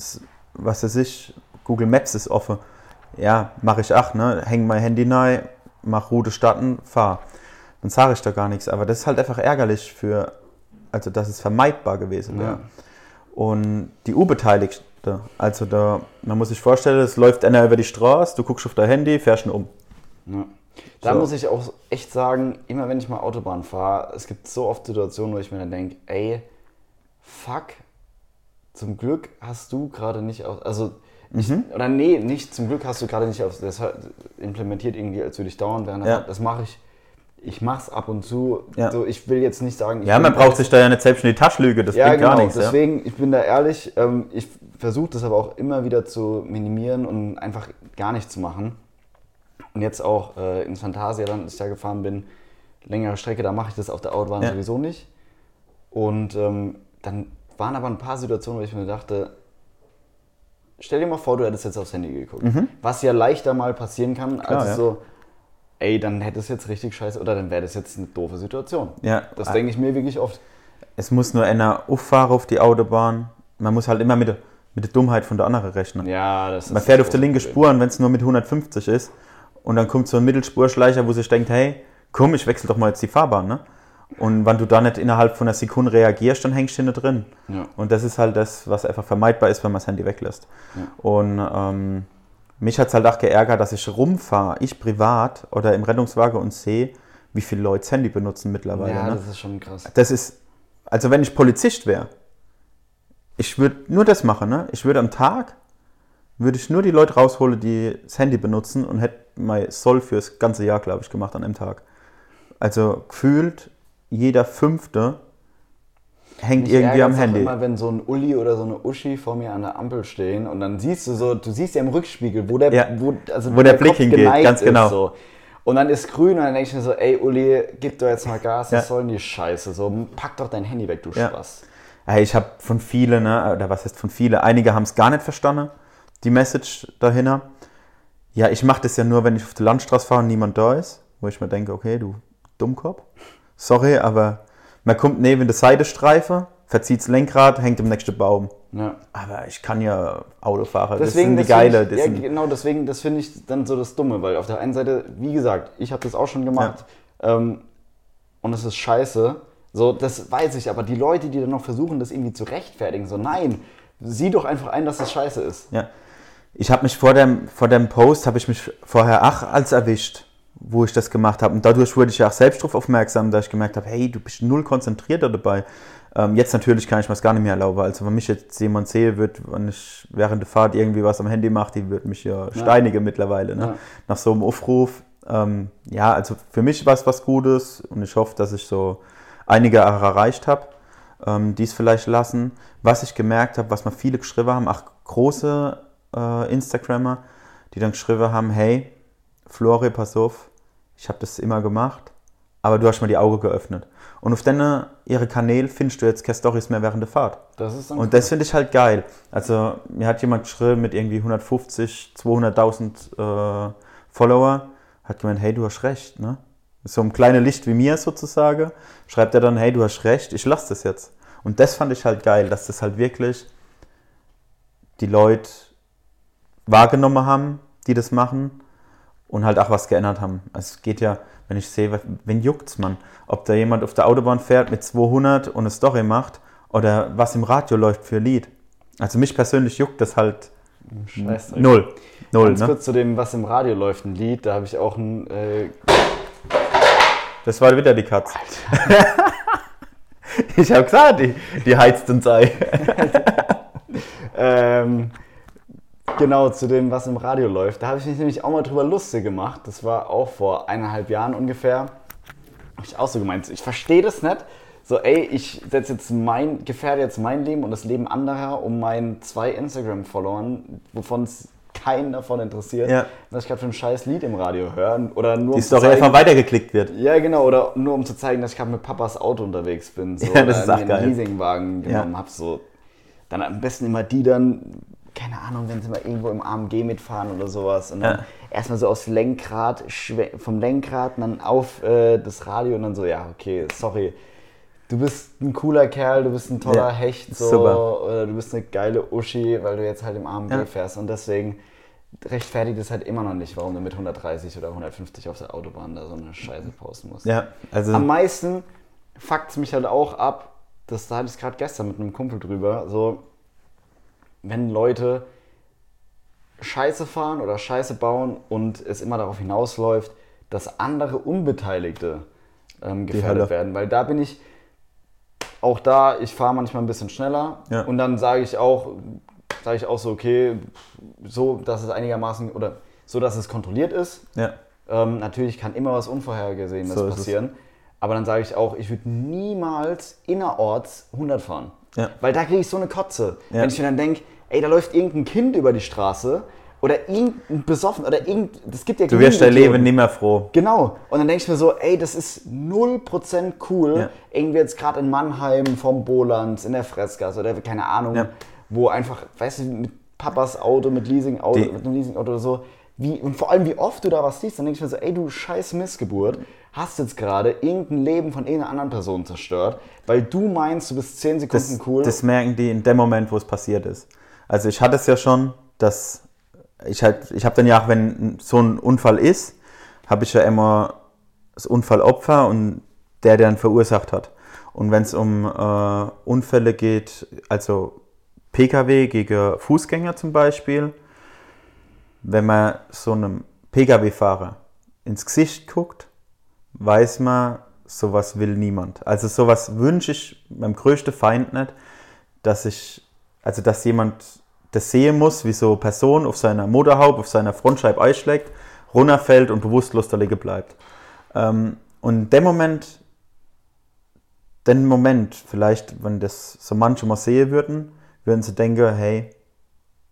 was weiß ich, Google Maps ist offen. Ja, mache ich auch, ne? Häng mein Handy rein, mach Route starten, fahr. Dann sage ich da gar nichts. Aber das ist halt einfach ärgerlich für, also das ist vermeidbar gewesen. Ja. Ja. Und die U-Beteiligte, also da, man muss sich vorstellen, es läuft einer über die Straße, du guckst auf dein Handy, fährst ihn um. Ja. Da So. muss ich auch echt sagen, immer wenn ich mal Autobahn fahre, es gibt so oft Situationen, wo ich mir dann denke, ey, fuck, zum Glück hast du gerade nicht auf, also, ich, Mhm. oder nee, nicht zum Glück hast du gerade nicht auf, das implementiert irgendwie, als würde ich dauern während der Ja. Das mache ich, ich mach's ab und zu. Ja. So, ich will jetzt nicht sagen, ich Ja, man braucht sich da ja nicht selbst in die Tasche lügen, das ja, bringt genau. gar nichts. Ja. Deswegen, ich bin da ehrlich, ähm, ich versuche das aber auch immer wieder zu minimieren und einfach gar nicht zu machen. Und jetzt auch äh, ins Phantasialand, als ich da gefahren bin, längere Strecke, da mache ich das auf der Autobahn Ja. sowieso nicht. Und ähm, dann waren aber ein paar Situationen, wo ich mir dachte, stell dir mal vor, du hättest jetzt aufs Handy geguckt. Was ja leichter mal passieren kann, als Mhm. Klar, ja. so, ey, dann hätte es jetzt richtig scheiße oder dann wäre das jetzt eine doofe Situation. Ja. Das denke ich mir wirklich oft. Es muss nur einer auffahren auf die Autobahn. Man muss halt immer mit der, mit der Dummheit von der anderen rechnen. Ja, das Man ist fährt auf der linken. Spur und wenn es nur mit 150 ist und dann kommt so ein Mittelspurschleicher, wo sich denkt, hey, komm, ich wechsle doch mal jetzt die Fahrbahn, ne? Und wenn du da nicht innerhalb von einer Sekunde reagierst, dann hängst du hinten drin. Ja. Und das ist halt das, was einfach vermeidbar ist, wenn man das Handy weglässt. Und ähm, mich hat es halt auch geärgert, dass ich rumfahre, ich privat oder im Rettungswagen und sehe, wie viele Leute das Handy benutzen mittlerweile. Ja, ne? das ist schon krass. Das ist, also wenn ich Polizist wäre, ich würde nur das machen, ne? Ich würde am Tag, würde ich nur die Leute rausholen, die das Handy benutzen und hätte mein Soll fürs ganze Jahr, glaube ich, gemacht an einem Tag. Also gefühlt jeder Fünfte hängt Mich irgendwie am Handy. Immer wenn so ein Uli oder so eine Uschi vor mir an der Ampel stehen und dann siehst du so, du siehst ja im Rückspiegel, wo der, Ja, wo, also wo der Blick Kopf hingeht, ganz genau. Ist, so. Und dann ist grün und dann denke ich mir so, ey Uli, gib doch jetzt mal Gas, Ja. was soll denn die Scheiße? So, pack doch dein Handy weg, du Ja. Spaß. Ja, ich habe von vielen, ne, oder was heißt von vielen, einige haben es gar nicht verstanden, die Message dahinter. Ja, ich mache das ja nur, wenn ich auf der Landstraße fahre und niemand da ist, wo ich mir denke, okay, du Dummkopf, sorry, aber man kommt neben der Seitestreife, verzieht das Lenkrad, hängt im nächsten Baum. Ja. Aber ich kann ja Auto fahren, Deswegen, das sind die geile. Ich, ja, genau, deswegen, das finde ich dann so das Dumme, weil auf der einen Seite, wie gesagt, ich habe das auch schon gemacht ähm, und es ist scheiße. So, das weiß ich, aber die Leute, die dann noch versuchen, das irgendwie zu rechtfertigen, so nein, sieh doch einfach ein, dass das scheiße ist. Ja. Ich habe mich vor dem, vor dem Post, habe ich mich vorher ach als erwischt, wo ich das gemacht habe. Und dadurch wurde ich ja auch selbst darauf aufmerksam, dass ich gemerkt habe, hey, du bist null konzentrierter dabei. Ähm, jetzt natürlich kann ich mir das gar nicht mehr erlauben. Also wenn mich jetzt jemand sehe, wird, wenn ich während der Fahrt irgendwie was am Handy mache, die wird mich ja steinigen mittlerweile. Ne? Ja. Nach so einem Aufruf. Ähm, ja, also für mich war es was Gutes und ich hoffe, dass ich so einige erreicht habe, ähm, die es vielleicht lassen. Was ich gemerkt habe, was mir viele geschrieben haben, auch große äh, Instagrammer, die dann geschrieben haben, hey, Flore, pass auf, ich habe das immer gemacht, aber du hast mir die Augen geöffnet. Und auf deine, ihre Kanäle findest du jetzt keine Storys mehr während der Fahrt. Das ist Und das finde ich halt geil. Also, mir hat jemand geschrieben mit irgendwie 150, 200.000 äh, Follower, hat gemeint, hey, du hast recht, ne? So ein kleines Licht wie mir sozusagen, schreibt er dann, hey, du hast recht, ich lasse das jetzt. Und das fand ich halt geil, dass das halt wirklich die Leute wahrgenommen haben, die das machen und halt auch was geändert haben. Also es geht ja, wenn ich sehe, wen juckt's man? Ob da jemand auf der Autobahn fährt mit 200 und eine Story macht oder was im Radio läuft für ein Lied. Also mich persönlich juckt das halt null. Null, Ganz ne? kurz zu dem, was im Radio läuft, ein Lied, da habe ich auch ein. Äh, Das war wieder die Katze. [laughs] ich habe gesagt, die, die heizt uns ein. [laughs] ähm, genau, zu dem, was im Radio läuft. Da habe ich mich nämlich auch mal drüber lustig gemacht. Das war auch vor eineinhalb Jahren ungefähr. Habe ich auch so gemeint. Ich verstehe das nicht. So, ey, ich setze jetzt mein, gefährde jetzt mein Leben und das Leben anderer um meinen zwei Instagram-Followern, wovon es keinen davon interessiert, Ja. dass ich gerade für ein scheiß Lied im Radio höre. Oder nur Die um Story zeigen- einfach weitergeklickt wird. Ja, genau, oder nur um zu zeigen, dass ich gerade mit Papas Auto unterwegs bin. So, [laughs] Ja, das ist auch geil. Leasingwagen genommen Ja. habe. So. Dann am besten immer die dann, keine Ahnung, wenn sie mal irgendwo im AMG mitfahren oder sowas. Und dann Ja. erstmal so aufs Lenkrad, vom Lenkrad und dann auf äh, das Radio und dann so, ja, okay, sorry. Du bist ein cooler Kerl, du bist ein toller Ja, Hecht, so, super. oder du bist eine geile Uschi, weil du jetzt halt im AMG Ja. fährst. Und deswegen rechtfertigt es halt immer noch nicht, warum du mit 130 oder 150 auf der Autobahn da so eine Scheiße posten musst. Ja, also Am meisten fuckt es mich halt auch ab, das da hatte ich gerade gestern mit einem Kumpel drüber, so wenn Leute Scheiße fahren oder Scheiße bauen und es immer darauf hinausläuft, dass andere Unbeteiligte ähm, gefährdet Hölle. werden. Weil da bin ich auch da, ich fahre manchmal ein bisschen schneller Ja. und dann sage ich auch, sage ich auch so, okay, so, dass es einigermaßen oder so, dass es kontrolliert ist. ja, Ähm, natürlich kann immer was Unvorhergesehenes So passieren. Aber dann sage ich auch, ich würde niemals innerorts 100 fahren. Ja. Weil da kriege ich so eine Kotze. Wenn ich mir dann denke, ey, da läuft irgendein Kind über die Straße oder irgendein Besoffen oder irgend. Das gibt ja du wirst dein Leben nicht mehr froh. Genau. Und dann denke ich mir so, ey, das ist 0% cool. Ja. Irgendwie jetzt gerade in Mannheim vom Bolands, in der Fressgasse oder keine Ahnung, Ja. wo einfach, weißt du, mit Papas Auto, mit Leasing-Auto, mit einem Leasing-Auto oder so, wie, und vor allem wie oft du da was siehst, dann denke ich mir so, ey, du scheiß Missgeburt, hast jetzt gerade irgendein Leben von irgendeiner anderen Person zerstört, weil du meinst, du bist 10 Sekunden Das, cool. das merken die in dem Moment, wo es passiert ist. Also ich hatte es ja schon, dass ich halt, ich habe dann ja, auch, wenn so ein Unfall ist, habe ich ja immer das Unfallopfer und der, der ihn verursacht hat. Und wenn es um äh, Unfälle geht, also Pkw gegen Fußgänger zum Beispiel, wenn man so einem Pkw-Fahrer ins Gesicht guckt, weiß man, sowas will niemand. Also sowas wünsche ich meinem größten Feind nicht, dass ich, also dass jemand das sehen muss, wie so Person auf seiner Motorhaube, auf seiner Frontscheibe einschlägt, runterfällt und bewusstlos da liegen bleibt. Ähm, und in dem Moment, den Moment, vielleicht, wenn das so manche mal sehen würden, würden sie denken, hey,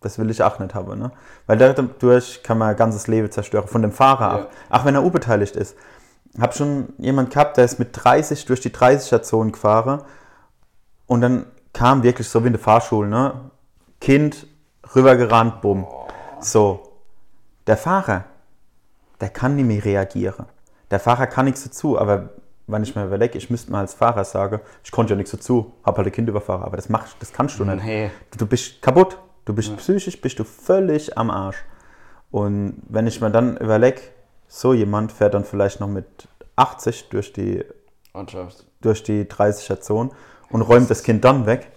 das will ich auch nicht haben. Ne? Weil dadurch kann man ein ganzes Leben zerstören, von dem Fahrer Ja. auch, auch wenn er unbeteiligt ist. Hab schon jemand gehabt, der ist mit 30 durch die 30er-Zone gefahren und dann kam wirklich so wie in der Fahrschule, ne? Kind rübergerannt, bumm. So. Der Fahrer, der kann nicht mehr reagieren. Der Fahrer kann nichts dazu, aber wenn ich mir überlege, ich müsste mal als Fahrer sagen, ich konnte ja nichts dazu, hab halt ein Kind überfahren, aber das machst, das kannst du nicht. Nee. Du, du bist kaputt. Du bist psychisch, bist du völlig am Arsch. Und wenn ich mir dann überlege, so jemand fährt dann vielleicht noch mit 80 durch die, durch die 30er Zone und räumt das Kind dann weg,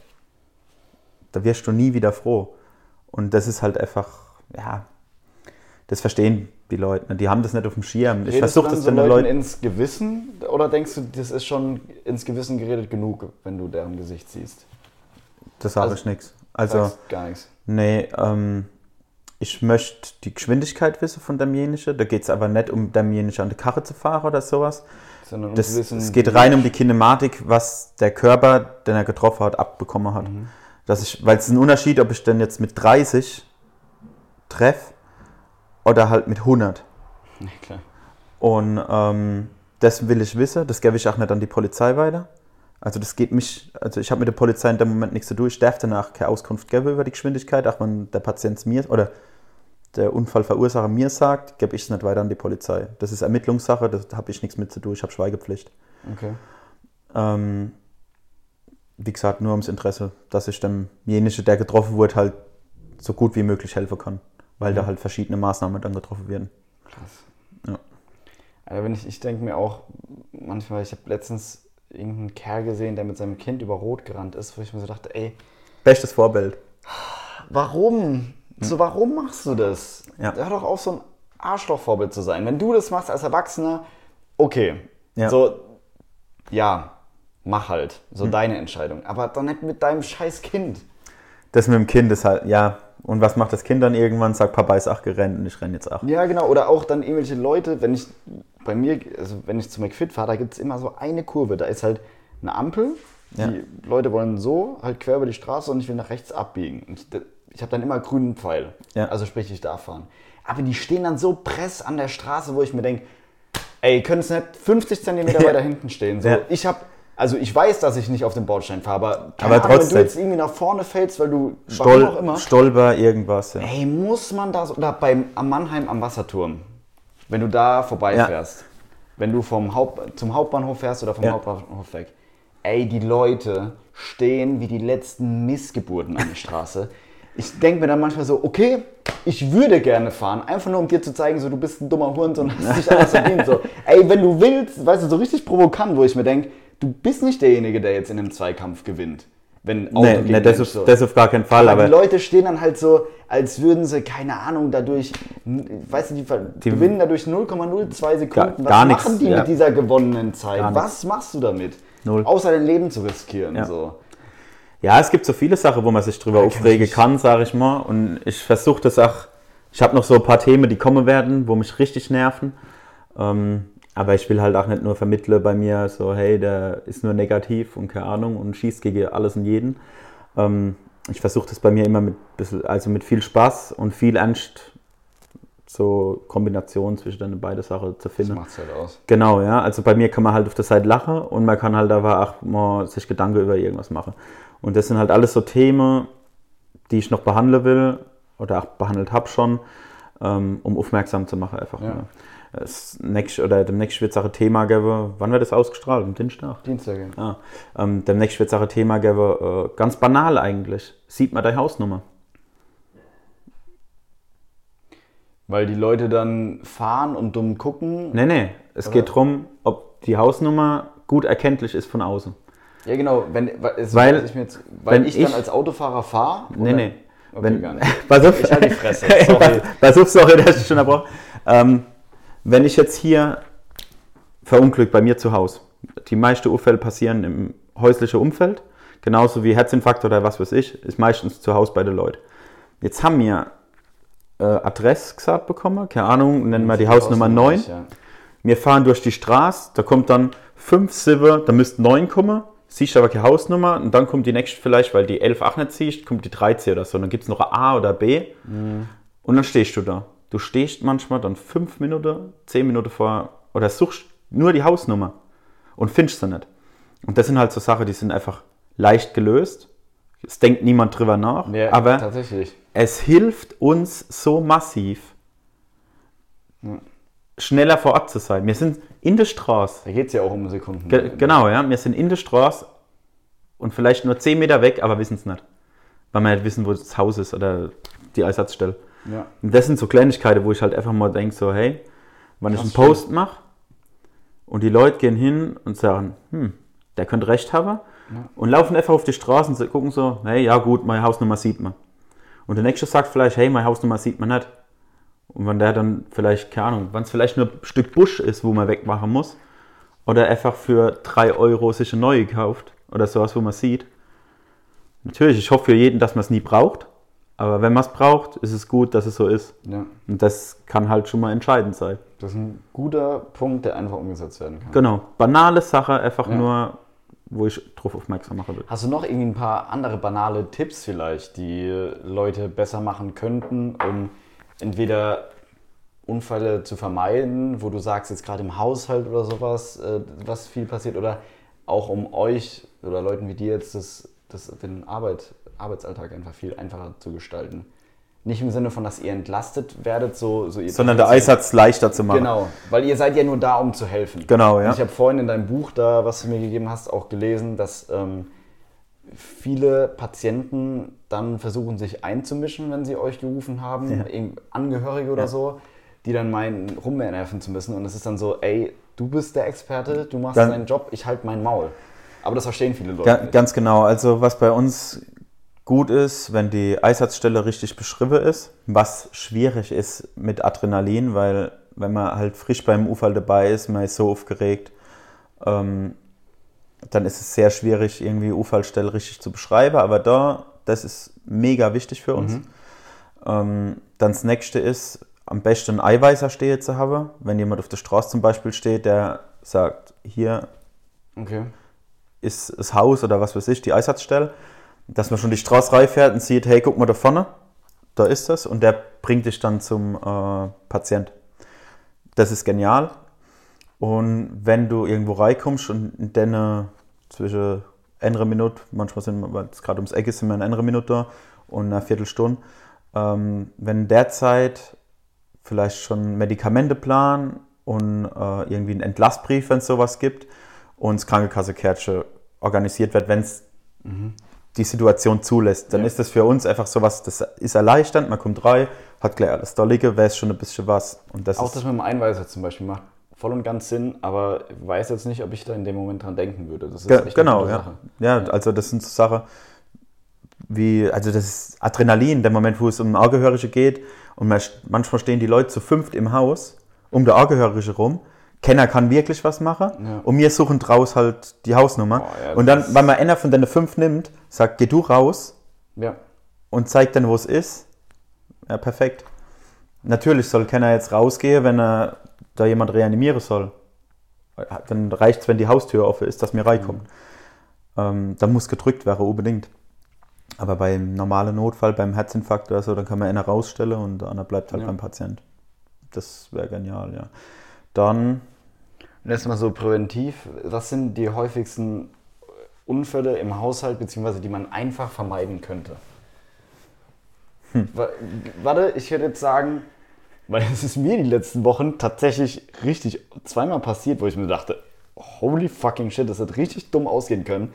da wirst du nie wieder froh. Und das ist halt einfach, ja, das verstehen die Leute. nicht. Die haben das nicht auf dem Schirm. Ich versuche das so den Leuten ins Gewissen oder denkst du, das ist schon ins Gewissen geredet genug, wenn du deren Gesicht siehst? Das sage also- ich nichts. Also, gar nichts. nee, ähm, ich möchte die Geschwindigkeit wissen von demjenigen. Da geht es aber nicht um demjenigen an die Karre zu fahren oder sowas. Sondern um Das, wissen, es geht rein um die Kinematik, was der Körper, den er getroffen hat, abbekommen hat. Mhm. Dass ich, weil es ist ein Unterschied, ob ich denn jetzt mit 30 treffe oder halt mit 100. Ja, klar. Und ähm, das will ich wissen. Das gebe ich auch nicht an die Polizei weiter. Also das geht mich, also ich habe mit der Polizei in dem Moment nichts zu tun. Ich darf danach keine Auskunft geben über die Geschwindigkeit, auch wenn der Patient mir oder der Unfallverursacher mir sagt, gebe ich es nicht weiter an die Polizei. Das ist Ermittlungssache, da habe ich nichts mit zu tun. Ich habe Schweigepflicht. Okay. Ähm, wie gesagt, nur ums Interesse, dass ich demjenigen, der getroffen wurde, halt so gut wie möglich helfen kann. Weil da halt verschiedene Maßnahmen dann getroffen werden. Krass. Ja. Also wenn ich, ich denke mir auch manchmal, ich habe letztens irgendeinen Kerl gesehen, der mit seinem Kind über Rot gerannt ist, wo ich mir so dachte, ey, Bestes Vorbild. warum? So, warum machst du das? Ja. Hör doch auf, so ein Arschlochvorbild zu sein. Wenn du das machst als Erwachsener, okay. Ja. So, ja, mach halt. Hm. So deine Entscheidung. Aber dann nicht mit deinem scheiß Kind. Das mit dem Kind ist halt, ja. Und was macht das Kind dann irgendwann? Sagt, Papa ist ach gerannt und ich renne jetzt ach. Ja, genau. Oder auch dann irgendwelche Leute, wenn ich bei mir, also wenn ich zu McFit fahre, da gibt es immer so eine Kurve. Da ist halt eine Ampel. Die Ja. Leute wollen so halt quer über die Straße und ich will nach rechts abbiegen. Und ich ich habe dann immer grünen Pfeil. Ja. Also sprich, ich darf fahren. Aber die stehen dann so press an der Straße, wo ich mir denke, ey, können es nicht 50 Zentimeter [laughs] weiter hinten stehen. So, Ja. Ich habe, also ich weiß, dass ich nicht auf den Bordstein fahre, aber, Aber Ahnung, wenn du jetzt irgendwie nach vorne fällst, weil du, warum Stol auch immer. Stolper, irgendwas. Ja. Ey, muss man da so, oder beim, am Mannheim am Wasserturm, wenn du da vorbeifährst, wenn du vom Haupt, zum Hauptbahnhof fährst oder vom Ja. Hauptbahnhof weg, ey, die Leute stehen wie die letzten Missgeburten an der Straße. Ich denke mir dann manchmal so, okay, ich würde gerne fahren, einfach nur um dir zu zeigen, so du bist ein dummer Hund und [laughs] hast dich anders verdient. So, ey, wenn du willst, weißt du, so richtig provokant, wo ich mir denke, du bist nicht derjenige, der jetzt in einem Zweikampf gewinnt. Wenn Auto Nee, nee das, auf, so. das auf gar keinen Fall. Aber, Aber die Leute stehen dann halt so, als würden sie, keine Ahnung, dadurch, weißt du, die, ver- gewinnen dadurch 0,02 Sekunden. Gar- Was gar machen nix, die ja. mit dieser gewonnenen Zeit? Gar Was machst du damit? Null. Außer dein Leben zu riskieren. Ja. So. Ja, es gibt so viele Sachen, wo man sich drüber Ja, aufregen kann, sage ich mal. Und ich versuche das auch. Ich habe noch so ein paar Themen, die kommen werden, wo mich richtig nerven. Ähm, aber ich will halt auch nicht nur vermitteln bei mir, so, hey, der ist nur negativ und keine Ahnung und schießt gegen alles und jeden. Ähm, ich versuche das bei mir immer mit, bisschen, also mit viel Spaß und viel Ernst, so Kombination zwischen den beiden Sachen zu Das finden. macht's halt aus. Genau, ja. Also bei mir kann man halt auf der Seite lachen und man kann halt aber auch mal sich Gedanken über irgendwas machen. Und das sind halt alles so Themen, die ich noch behandeln will oder auch behandelt habe schon, ähm, um aufmerksam zu machen einfach. Ja. Ne? Das nächste, oder demnächst wird es auch ein Thema geben, wann wird das ausgestrahlt? Am Dienstag? Dienstag. Ja. Ähm, demnächst wird es auch ein Thema geben, äh, ganz banal eigentlich. Sieht man deine Hausnummer? Weil die Leute dann fahren und dumm gucken. Nee, nee. Es Oder? geht darum, ob die Hausnummer gut erkenntlich ist von außen. Ja, genau. Wenn, weil, es- Weil- ich, jetzt, weil wenn ich dann ich- als Autofahrer fahre. Nee, nee. Okay, Wenn, gar nicht. [laughs] pass auf. Ich halt die Fresse, [laughs] sorry. pass, auf, sorry, dass ich schon abbrauche. [laughs] Ähm, wenn ich jetzt hier verunglückt bei mir zu Hause, die meisten Unfälle passieren im häuslichen Umfeld, genauso wie Herzinfarkt oder was weiß ich, ist meistens zu Hause bei den Leuten. Jetzt haben wir äh, Adresse gesagt bekommen, keine Ahnung, nennen wir die Hausnummer 9. Ja. Wir fahren durch die Straße, da kommt dann 5, 7, da müsste 9 kommen, siehst aber keine Hausnummer und dann kommt die nächste vielleicht, weil die 11 auch nicht siehst, kommt die 13 oder so. Dann gibt es noch ein A oder B und dann stehst du da. Du stehst manchmal dann 5 Minuten, 10 Minuten vor oder suchst nur die Hausnummer und findest sie nicht. Und das sind halt so Sachen, die sind einfach leicht gelöst. Es denkt niemand drüber nach, Ja, aber es hilft uns so massiv, schneller vor Ort zu sein. Wir sind in der Straße. Da geht es ja auch um Sekunden. Ge genau, ja. Wir sind in der Straße und vielleicht nur 10 Meter weg, aber wissen es nicht. Weil wir nicht wissen, wo das Haus ist oder die Einsatzstelle. Ja. Und das sind so Kleinigkeiten, wo ich halt einfach mal denke, so, hey, wenn ich Krass, einen Post mache und die Leute gehen hin und sagen, hm, der könnte recht haben und laufen einfach auf die Straße und gucken so, hey, ja gut, meine Hausnummer sieht man. Und der nächste sagt vielleicht, hey, meine Hausnummer sieht man nicht. Und wenn der dann vielleicht, keine Ahnung, wenn es vielleicht nur ein Stück Busch ist, wo man wegmachen muss, oder einfach für 3 Euro sich eine neue kauft, oder sowas, wo man sieht. Natürlich, ich hoffe für jeden, dass man es nie braucht, aber wenn man es braucht, ist es gut, dass es so ist. ja. Und das kann halt schon mal entscheidend sein. Das ist ein guter Punkt, der einfach umgesetzt werden kann. Genau, banale Sache, einfach Ja. nur, wo ich drauf aufmerksam machen will. Hast du noch irgendwie ein paar andere banale Tipps vielleicht, die Leute besser machen könnten, um entweder Unfälle zu vermeiden, wo du sagst, jetzt gerade im Haushalt oder sowas, äh, was viel passiert, oder auch um euch oder Leuten wie dir jetzt das, das, den Arbeit, Arbeitsalltag einfach viel einfacher zu gestalten? Nicht im Sinne von, dass ihr entlastet werdet, so, so Sondern der Einsatz leichter zu machen. Genau, weil ihr seid ja nur da, um zu helfen. Genau, ja. Und ich habe vorhin in deinem Buch da, was du mir gegeben hast, auch gelesen, dass ähm, viele Patienten dann versuchen, sich einzumischen, wenn sie euch gerufen haben, Ja. Angehörige oder Ja. so, die dann meinen, rumnerven zu müssen. Und es ist dann so, ey, du bist der Experte, du machst Dann- deinen Job, ich halte mein Maul. Aber das verstehen viele Leute Ga ganz genau. Also was bei uns gut ist, wenn die Einsatzstelle richtig beschrieben ist, was schwierig ist mit Adrenalin, weil wenn man halt frisch beim Unfall dabei ist, man ist so aufgeregt, ähm, dann ist es sehr schwierig, irgendwie Unfallstelle richtig zu beschreiben. Aber da, das ist mega wichtig für uns. Mhm. Ähm, dann das nächste ist, am besten einen Eiweißer stehen zu haben. Wenn jemand auf der Straße zum Beispiel steht, der sagt, hier Okay. ist das Haus oder was weiß ich, die Einsatzstelle, dass man schon die Straße reinfährt und sieht, hey, guck mal da vorne, da ist das und der bringt dich dann zum äh, Patient. Das ist genial. Und wenn du irgendwo reinkommst und in deine zwischen einer Minute, manchmal sind wir, gerade ums Eck ist, sind wir in einer Minute da und eine Viertelstunde, ähm, wenn derzeit vielleicht schon Medikamenteplan und äh, irgendwie ein Entlassbrief, wenn es sowas gibt, und das Krankenkasse-Kärtchen organisiert wird, wenn es die Situation zulässt, dann Ja. ist das für uns einfach sowas, das ist erleichternd, man kommt rein, hat gleich alles da liegen, weiß schon ein bisschen was. Und das Auch das mit dem Einweiser zum Beispiel macht voll und ganz Sinn, aber weiß jetzt nicht, ob ich da in dem Moment dran denken würde. Das ist Ge echt eine genau, gute ja. Sache. ja. Also das sind so Sachen wie, also das ist Adrenalin, der Moment, wo es um Angehörige geht und man, manchmal stehen die Leute zu fünft im Haus um der Angehörige rum. Keiner kann wirklich was machen Ja. und wir suchen draus halt die Hausnummer. Boah, ja, und dann, wenn man einer von den fünf nimmt, sagt, geh du raus Ja. und zeigt dann, wo es ist. Ja, perfekt. Natürlich soll keiner jetzt rausgehen, wenn er da jemand reanimieren soll. Dann reicht es, wenn die Haustür offen ist, dass mir reinkommt. Ähm, dann muss gedrückt werden, unbedingt. Aber beim normalen Notfall, beim Herzinfarkt oder so, dann kann man einer rausstellen und einer bleibt halt Ja. beim Patient. Das wäre genial, ja. Dann, Und jetzt mal so präventiv, was sind die häufigsten Unfälle im Haushalt, beziehungsweise die man einfach vermeiden könnte? Wa- Warte, ich würde jetzt sagen, weil es ist mir die letzten Wochen tatsächlich richtig zweimal passiert, wo ich mir dachte, holy fucking shit, das hätte richtig dumm ausgehen können.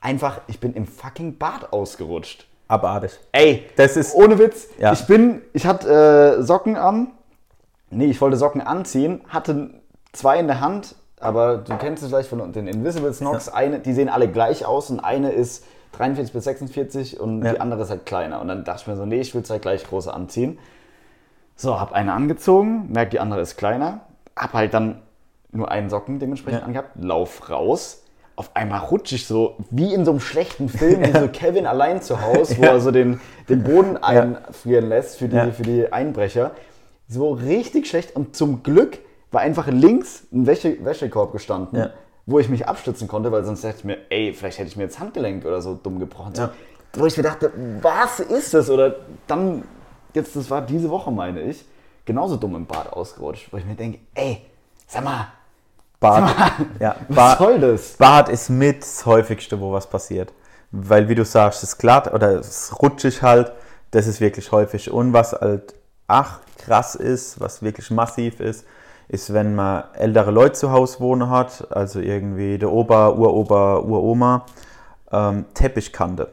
Einfach, ich bin im fucking Bad ausgerutscht. abartig. Ey, Das ist- ohne Witz. Ja. Ich bin, ich hatte äh, Socken an. Nee, ich wollte Socken anziehen, hatte zwei in der Hand, aber du kennst es vielleicht von den Invisible Snogs. Eine, die sehen alle gleich aus und eine ist 43 bis 46 und Ja. die andere ist halt kleiner. Und dann dachte ich mir so, nee, ich will zwei gleich große anziehen. So, hab eine angezogen, merk, die andere ist kleiner, hab halt dann nur einen Socken dementsprechend Ja. angehabt, lauf raus. Auf einmal rutsche ich so, wie in so einem schlechten Film, wie so Kevin allein zu Hause, wo Ja. er so den, den Boden einfrieren lässt für die, Ja. für die Einbrecher. So richtig schlecht. Und zum Glück war einfach links ein Wäsche, Wäschekorb gestanden, Ja. wo ich mich abstützen konnte, weil sonst hätte ich mir, ey, vielleicht hätte ich mir jetzt Handgelenk oder so dumm gebrochen. Ja. Wo ich mir dachte, was ist das? Oder dann, jetzt, das war diese Woche, meine ich, genauso dumm im Bad ausgerutscht, wo ich mir denke, ey, sag mal, Bad. ja, [laughs] was Bad, soll das? Bad ist mit das häufigste, wo was passiert. Weil, wie du sagst, es ist glatt oder es rutschig halt, das ist wirklich häufig. Und was halt ach krass ist, was wirklich massiv ist, ist, wenn man ältere Leute zu Hause wohnen hat, also irgendwie der Opa, Uropa, Uroma, ähm, Teppichkante.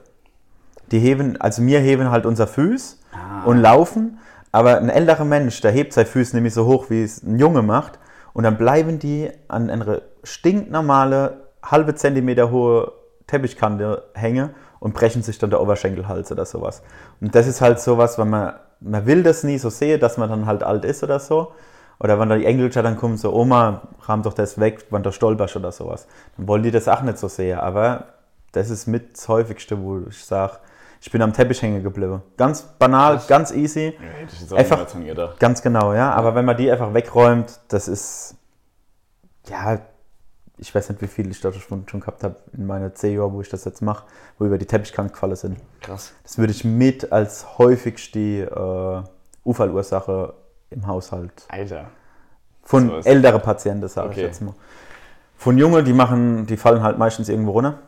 Die heben, also wir heben halt unser Fuß und laufen, aber ein älterer Mensch, der hebt seine Füße nämlich so hoch, wie es ein Junge macht, und dann bleiben die an einer stinknormale, halbe Zentimeter hohe Teppichkante hängen und brechen sich dann der Oberschenkelhals oder sowas. Und das ist halt sowas, wenn man, man will das nie so sehen, dass man dann halt alt ist oder so. Oder wenn da die Engelchen dann kommen, so Oma, rahm doch das weg, wenn du stolperst oder sowas. Dann wollen die das auch nicht so sehen. Aber das ist mit das häufigste, wo ich sage, ich bin am Teppich hängen geblieben. Ganz banal, ganz easy. ich jetzt auch Einfach-. Ganz genau, ja. Aber wenn man die einfach wegräumt, das ist, ja, ich weiß nicht, wie viel ich da schon, schon gehabt habe in meiner 10 Jahre, wo ich das jetzt mache, wo über die Teppichkante gefallen sind. Krass. Das würde ich mit als häufigst die äh, Unfallursache im Haushalt Alter. von So älteren Patienten, sage Okay. ich jetzt mal. Von Jungen, die machen, die fallen halt meistens irgendwo runter.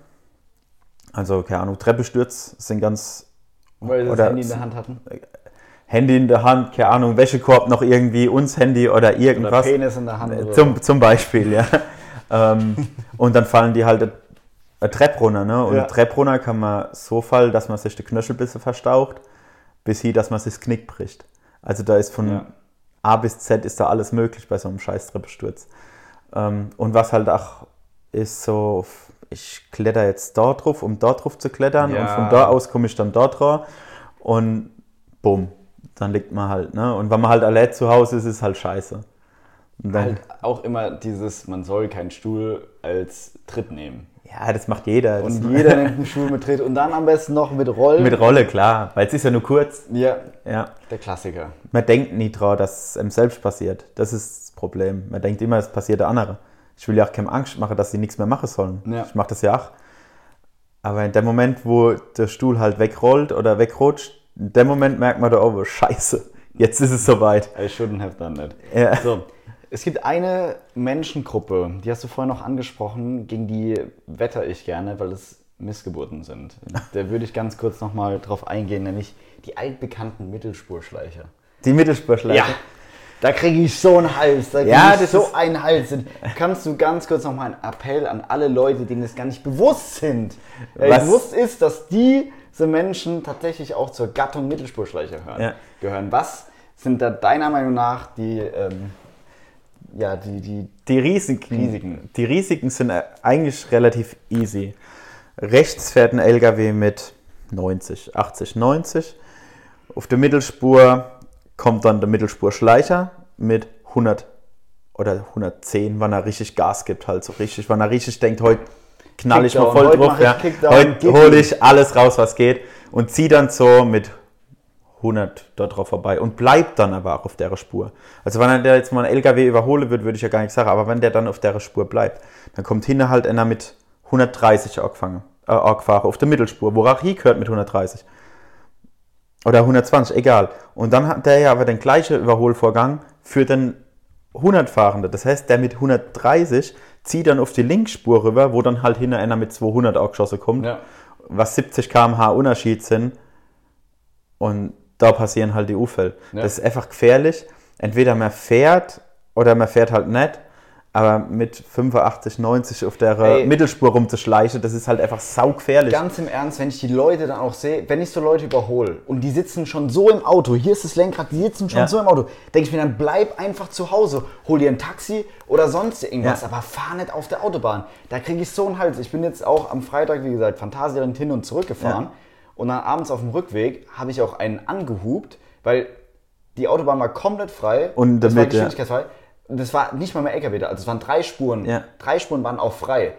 Also, keine Ahnung, Treppestürz sind ganz Weil wir das Oder- Handy in der Hand hatten. Handy in der Hand, keine Ahnung, Wäschekorb noch irgendwie, uns Handy oder Oder irgendwas. Penis in der Hand. Oder Zum, zum Beispiel, ja. [laughs] ähm, und dann fallen die halt eine Treppe runter, ne? Und Ja. eine Treppe runter kann man so fallen, dass man sich die Knöchel ein bisschen verstaucht, bis hin, dass man sich das Knick bricht. Also da ist von Ja. A bis Z ist da alles möglich bei so einem scheiß Treppesturz. Ähm, und was halt auch ist so ich kletter jetzt dort drauf, um dort drauf zu klettern Ja. und von da aus komme ich dann dort drauf und bumm, dann liegt man halt, ne? Und wenn man halt allein zu Hause ist, ist es halt scheiße. Und dann, Halt auch immer dieses, man soll keinen Stuhl als Tritt nehmen. Ja, das macht jeder. Das Und jeder [laughs] nimmt einen Stuhl mit Tritt und dann am besten noch mit Rollen. mit Rolle, klar, weil es ist ja nur kurz. ja, Ja. der Klassiker. Man denkt nie drauf, dass es einem selbst passiert. Das ist das Problem. Man denkt immer, es passiert der andere. Ich will ja auch keine Angst machen, dass sie nichts mehr machen sollen. Ja. Ich mache das ja auch. Aber in dem Moment, wo der Stuhl halt wegrollt oder wegrutscht, in dem Moment merkt man da, oh, scheiße, jetzt ist es soweit. I shouldn't have done that. Ja. So, es gibt eine Menschengruppe, die hast du vorhin noch angesprochen, gegen die wetter ich gerne, weil es Missgeburten sind. [laughs] Da würde ich ganz kurz nochmal drauf eingehen, nämlich die altbekannten Mittelspurschleicher. Die Mittelspurschleife. da kriege ich so einen Hals, da kriege Ja, ich das so einen Hals. Kannst du ganz kurz nochmal einen Appell an alle Leute, denen es gar nicht bewusst sind, Was? bewusst ist, dass diese Menschen tatsächlich auch zur Gattung Mittelspurschleicher hören, Ja. gehören. Was sind da deiner Meinung nach die, ähm, ja, die, die Die Risiken, Risiken. Die Risiken sind eigentlich relativ easy. Rechts fährt ein LKW mit 90, 80, 90. Auf der Mittelspur kommt dann der Mittelspurschleicher mit 100 oder 110, wann er richtig Gas gibt, halt so richtig, wann er richtig denkt, heute knall ich mal voll drauf, ja. Heute hole ich alles raus, was geht und ziehe dann so mit 100 dort drauf vorbei und bleibt dann aber auch auf der Spur. Also wenn er der jetzt mal einen LKW überholen würde, würde ich ja gar nichts sagen, aber wenn der dann auf der Spur bleibt, dann kommt hinten halt einer mit 130 angefangen, äh, angefahren auf der Mittelspur, wo auch gehört mit 130. Oder 120, egal. Und dann hat der ja aber den gleichen Überholvorgang für den 100-Fahrende. Das heißt, der mit 130 zieht dann auf die Linksspur rüber, wo dann halt hinter einer mit 200 angeschossen kommt Ja. was 70 km/h Unterschied sind. Und da passieren halt die Unfälle. Ja. Das ist einfach gefährlich. Entweder man fährt oder man fährt halt nicht. Aber mit 85, 90 auf der Ey. Mittelspur rumzuschleichen, das ist halt einfach saugefährlich. Ganz im Ernst, wenn ich die Leute dann auch sehe, wenn ich so Leute überhole und die sitzen schon so im Auto, hier ist das Lenkrad, die sitzen schon Ja. so im Auto, denke ich mir dann, bleib einfach zu Hause, hol dir ein Taxi oder sonst irgendwas, Ja. aber fahr nicht auf der Autobahn. Da kriege ich so einen Hals. Ich bin jetzt auch am Freitag, wie gesagt, Phantasialand hin und zurück gefahren Ja. Und dann abends auf dem Rückweg habe ich auch einen angehupt, weil die Autobahn war komplett frei Und das war damit, ja. geschwindigkeitsfrei. Das war nicht mal mehr LKW da, also es waren drei Spuren. Ja. Drei Spuren waren auch frei.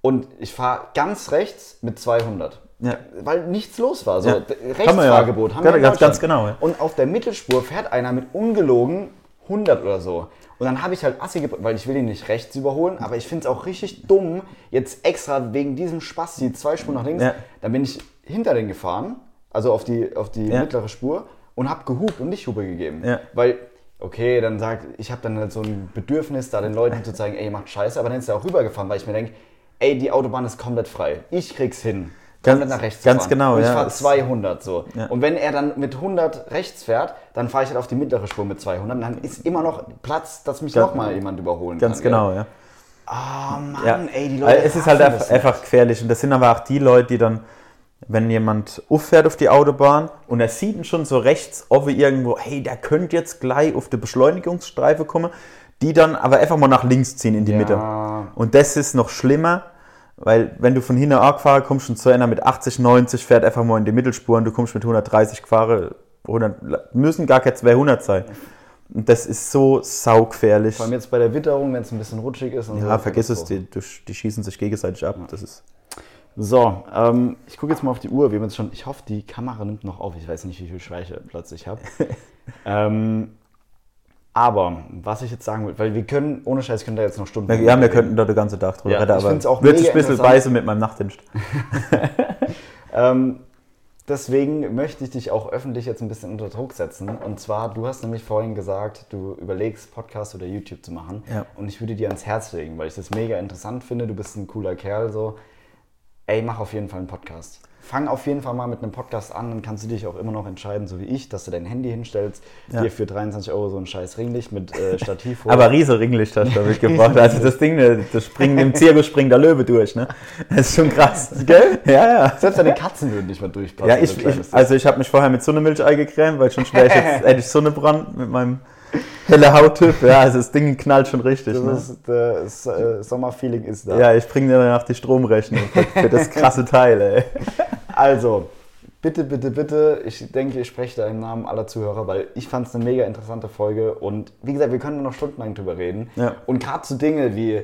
Und ich fahre ganz rechts mit 200. Ja. Weil nichts los war. So, Ja. D- Kann man ja. Rechtsfahrgebot haben wir Ganz- genau, ja. Und auf der Mittelspur fährt einer mit ungelogen 100 oder so. Und dann habe ich halt Assi gebracht, weil ich will ihn nicht rechts überholen, aber ich finde es auch richtig dumm, jetzt extra wegen diesem Spasti zwei Spuren nach links, Ja. dann bin ich hinter den gefahren, also auf die, auf die Ja. mittlere Spur und habe gehupt und nicht Hupe gegeben. Ja. Weil, okay, dann sagt, ich habe dann halt so ein Bedürfnis, da den Leuten zu zeigen, ey, ihr macht Scheiße, aber dann ist er auch rübergefahren, weil ich mir denke, ey, die Autobahn ist komplett frei. Ich krieg's hin. Ganz- komplett nach rechts ganz fahren. genau, Und ich ja. fahre Es- 200 so. Ja. Und wenn er dann mit 100 rechts fährt, dann fahre ich halt auf die mittlere Spur mit 200. Und dann ist immer noch Platz, dass mich Ganz- nochmal jemand überholen Ganz kann. genau, ja. Ah, Mann, ja. ey, die Leute. es ist halt einfach, einfach gefährlich. Und das sind aber auch die Leute, die dann, wenn jemand auffährt auf die Autobahn und er sieht ihn schon so rechts offen irgendwo, hey, der könnte jetzt gleich auf die Beschleunigungsstreife kommen, die dann aber einfach mal nach links ziehen in die Ja. Mitte. Und das ist noch schlimmer, weil wenn du von hinten angefahren kommst und zu einer mit 80, 90 fährt einfach mal in die Mittelspur und du kommst mit 130 gefahren, 100, müssen gar keine 200 sein. Und das ist so saugefährlich. Vor allem jetzt bei der Witterung, wenn es ein bisschen rutschig ist. Ja, so, vergiss es, die, die, die schießen sich gegenseitig ab. Das ist So, ähm, ich gucke jetzt mal auf die Uhr. Wir haben jetzt schon, ich hoffe, die Kamera nimmt noch auf. Ich weiß nicht, wie viel Speicherplatz ich habe. [laughs] ähm, aber was ich jetzt sagen will, weil wir können, ohne Scheiß, können da jetzt noch Stunden. Ja, wir reden. könnten da den ganzen Tag drüber Ja, reden, ich aber find's auch wird sich mega ein bisschen beißen mit meinem Nachtdienst. [laughs] Ähm, deswegen möchte ich dich auch öffentlich jetzt ein bisschen unter Druck setzen. Und zwar, du hast nämlich vorhin gesagt, du überlegst, Podcast oder YouTube zu machen. Ja. Und ich würde dir ans Herz legen, weil ich das mega interessant finde. Du bist ein cooler Kerl, so. Ey, mach auf jeden Fall einen Podcast. Fang auf jeden Fall mal mit einem Podcast an, dann kannst du dich auch immer noch entscheiden, so wie ich, dass du dein Handy hinstellst, Ja. dir für 23 Euro so ein scheiß Ringlicht mit äh, [laughs] Stativ holst. Aber riese Ringlicht hast du da mitgebracht. Also das Ding, ne, das springen, im Zirkus springt der Löwe durch. Ne? Das ist schon krass. Gell? Ja, ja. Selbst deine Katzen würden nicht mal durchpassen. Ja, ich, ich, also ich habe mich vorher mit Sonnemilch eingecremt, weil schon schwer ich jetzt hätte ich Sonnenbrand mit meinem Helle Hauttyp, ja, also das Ding knallt schon richtig. Das Ne? ist, das äh, Sommerfeeling ist da. Ja, ich bringe dir danach die Stromrechnung für, für das krasse Teil, ey. Also, bitte, bitte, bitte, ich denke, ich spreche da im Namen aller Zuhörer, weil ich fand es eine mega interessante Folge und wie gesagt, wir können noch stundenlang drüber reden. Ja. Und gerade so Dinge wie,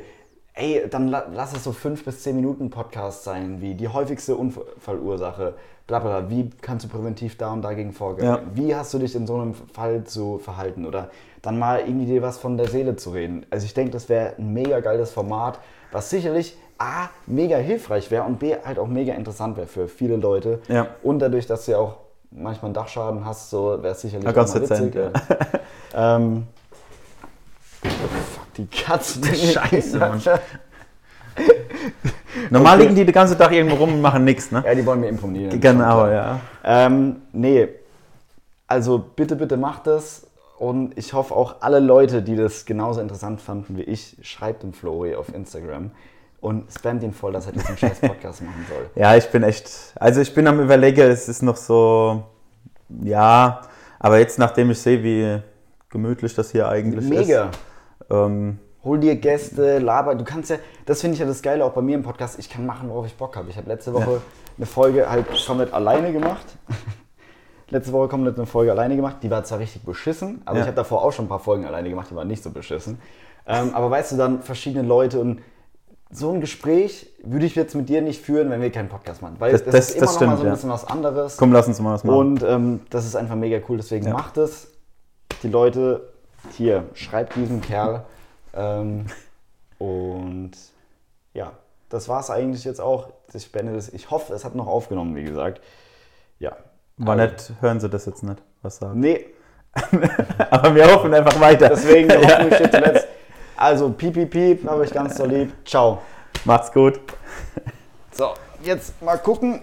ey, dann la lass es so fünf bis zehn Minuten Podcast sein, wie die häufigste Unfallursache, bla bla, bla. wie kannst du präventiv da und dagegen vorgehen? Ja. Wie hast du dich in so einem Fall zu verhalten oder dann mal irgendwie dir was von der Seele zu reden? Also ich denke, das wäre ein mega geiles Format, was sicherlich A, mega hilfreich wäre und B, halt auch mega interessant wäre für viele Leute. Ja. Und dadurch, dass du ja auch manchmal einen Dachschaden hast, so wäre es sicherlich Ja, ganz auch mal witzig. Ja. ähm, [laughs] fuck, die Katzen. [laughs] Scheiße, Mann. [laughs] Normal Okay. liegen die den ganzen Tag irgendwo rum und machen nichts, ne? Ja, die wollen mir imponieren. Genau, ja. Ähm, nee, also bitte, bitte macht das. Und ich hoffe auch alle Leute, die das genauso interessant fanden wie ich, schreibt dem Flori auf Instagram und spamt ihn voll, dass er diesen scheiß Podcast [laughs] machen soll. Ja, ich bin echt, also ich bin am überlegen, es ist noch so, ja, aber jetzt nachdem ich sehe, wie gemütlich das hier eigentlich Mega. ist. Ähm, Hol dir Gäste, laber. Du kannst ja, das finde ich ja das Geile auch bei mir im Podcast. Ich kann machen, worauf ich Bock habe. Ich habe letzte Woche eine Folge halt komplett alleine gemacht. [laughs] letzte Woche komplett eine Folge alleine gemacht. Die war zwar richtig beschissen, aber Ja. ich habe davor auch schon ein paar Folgen alleine gemacht, die waren nicht so beschissen. Ähm, aber weißt du, dann verschiedene Leute und so ein Gespräch würde ich jetzt mit dir nicht führen, wenn wir keinen Podcast machen. Weil Das- das, das- ist immer das noch mal stimmt, so ein ja. bisschen was anderes. komm, lass uns mal was machen. Und ähm, das ist einfach mega cool, deswegen Ja. macht es. Die Leute, hier, schreibt diesem Kerl. Ähm, und ja, das war es eigentlich jetzt auch. Ich beende das. Ich hoffe, es hat noch aufgenommen, wie gesagt. Ja. War Also, nicht, hören Sie das jetzt nicht, was sagen. Nee, [laughs] Aber wir hoffen einfach weiter. deswegen [laughs] ja. Hoffnung steht zuletzt. Also, piep, piep, piep, habe ich ganz so lieb. Ciao. Macht's gut. So, jetzt mal gucken.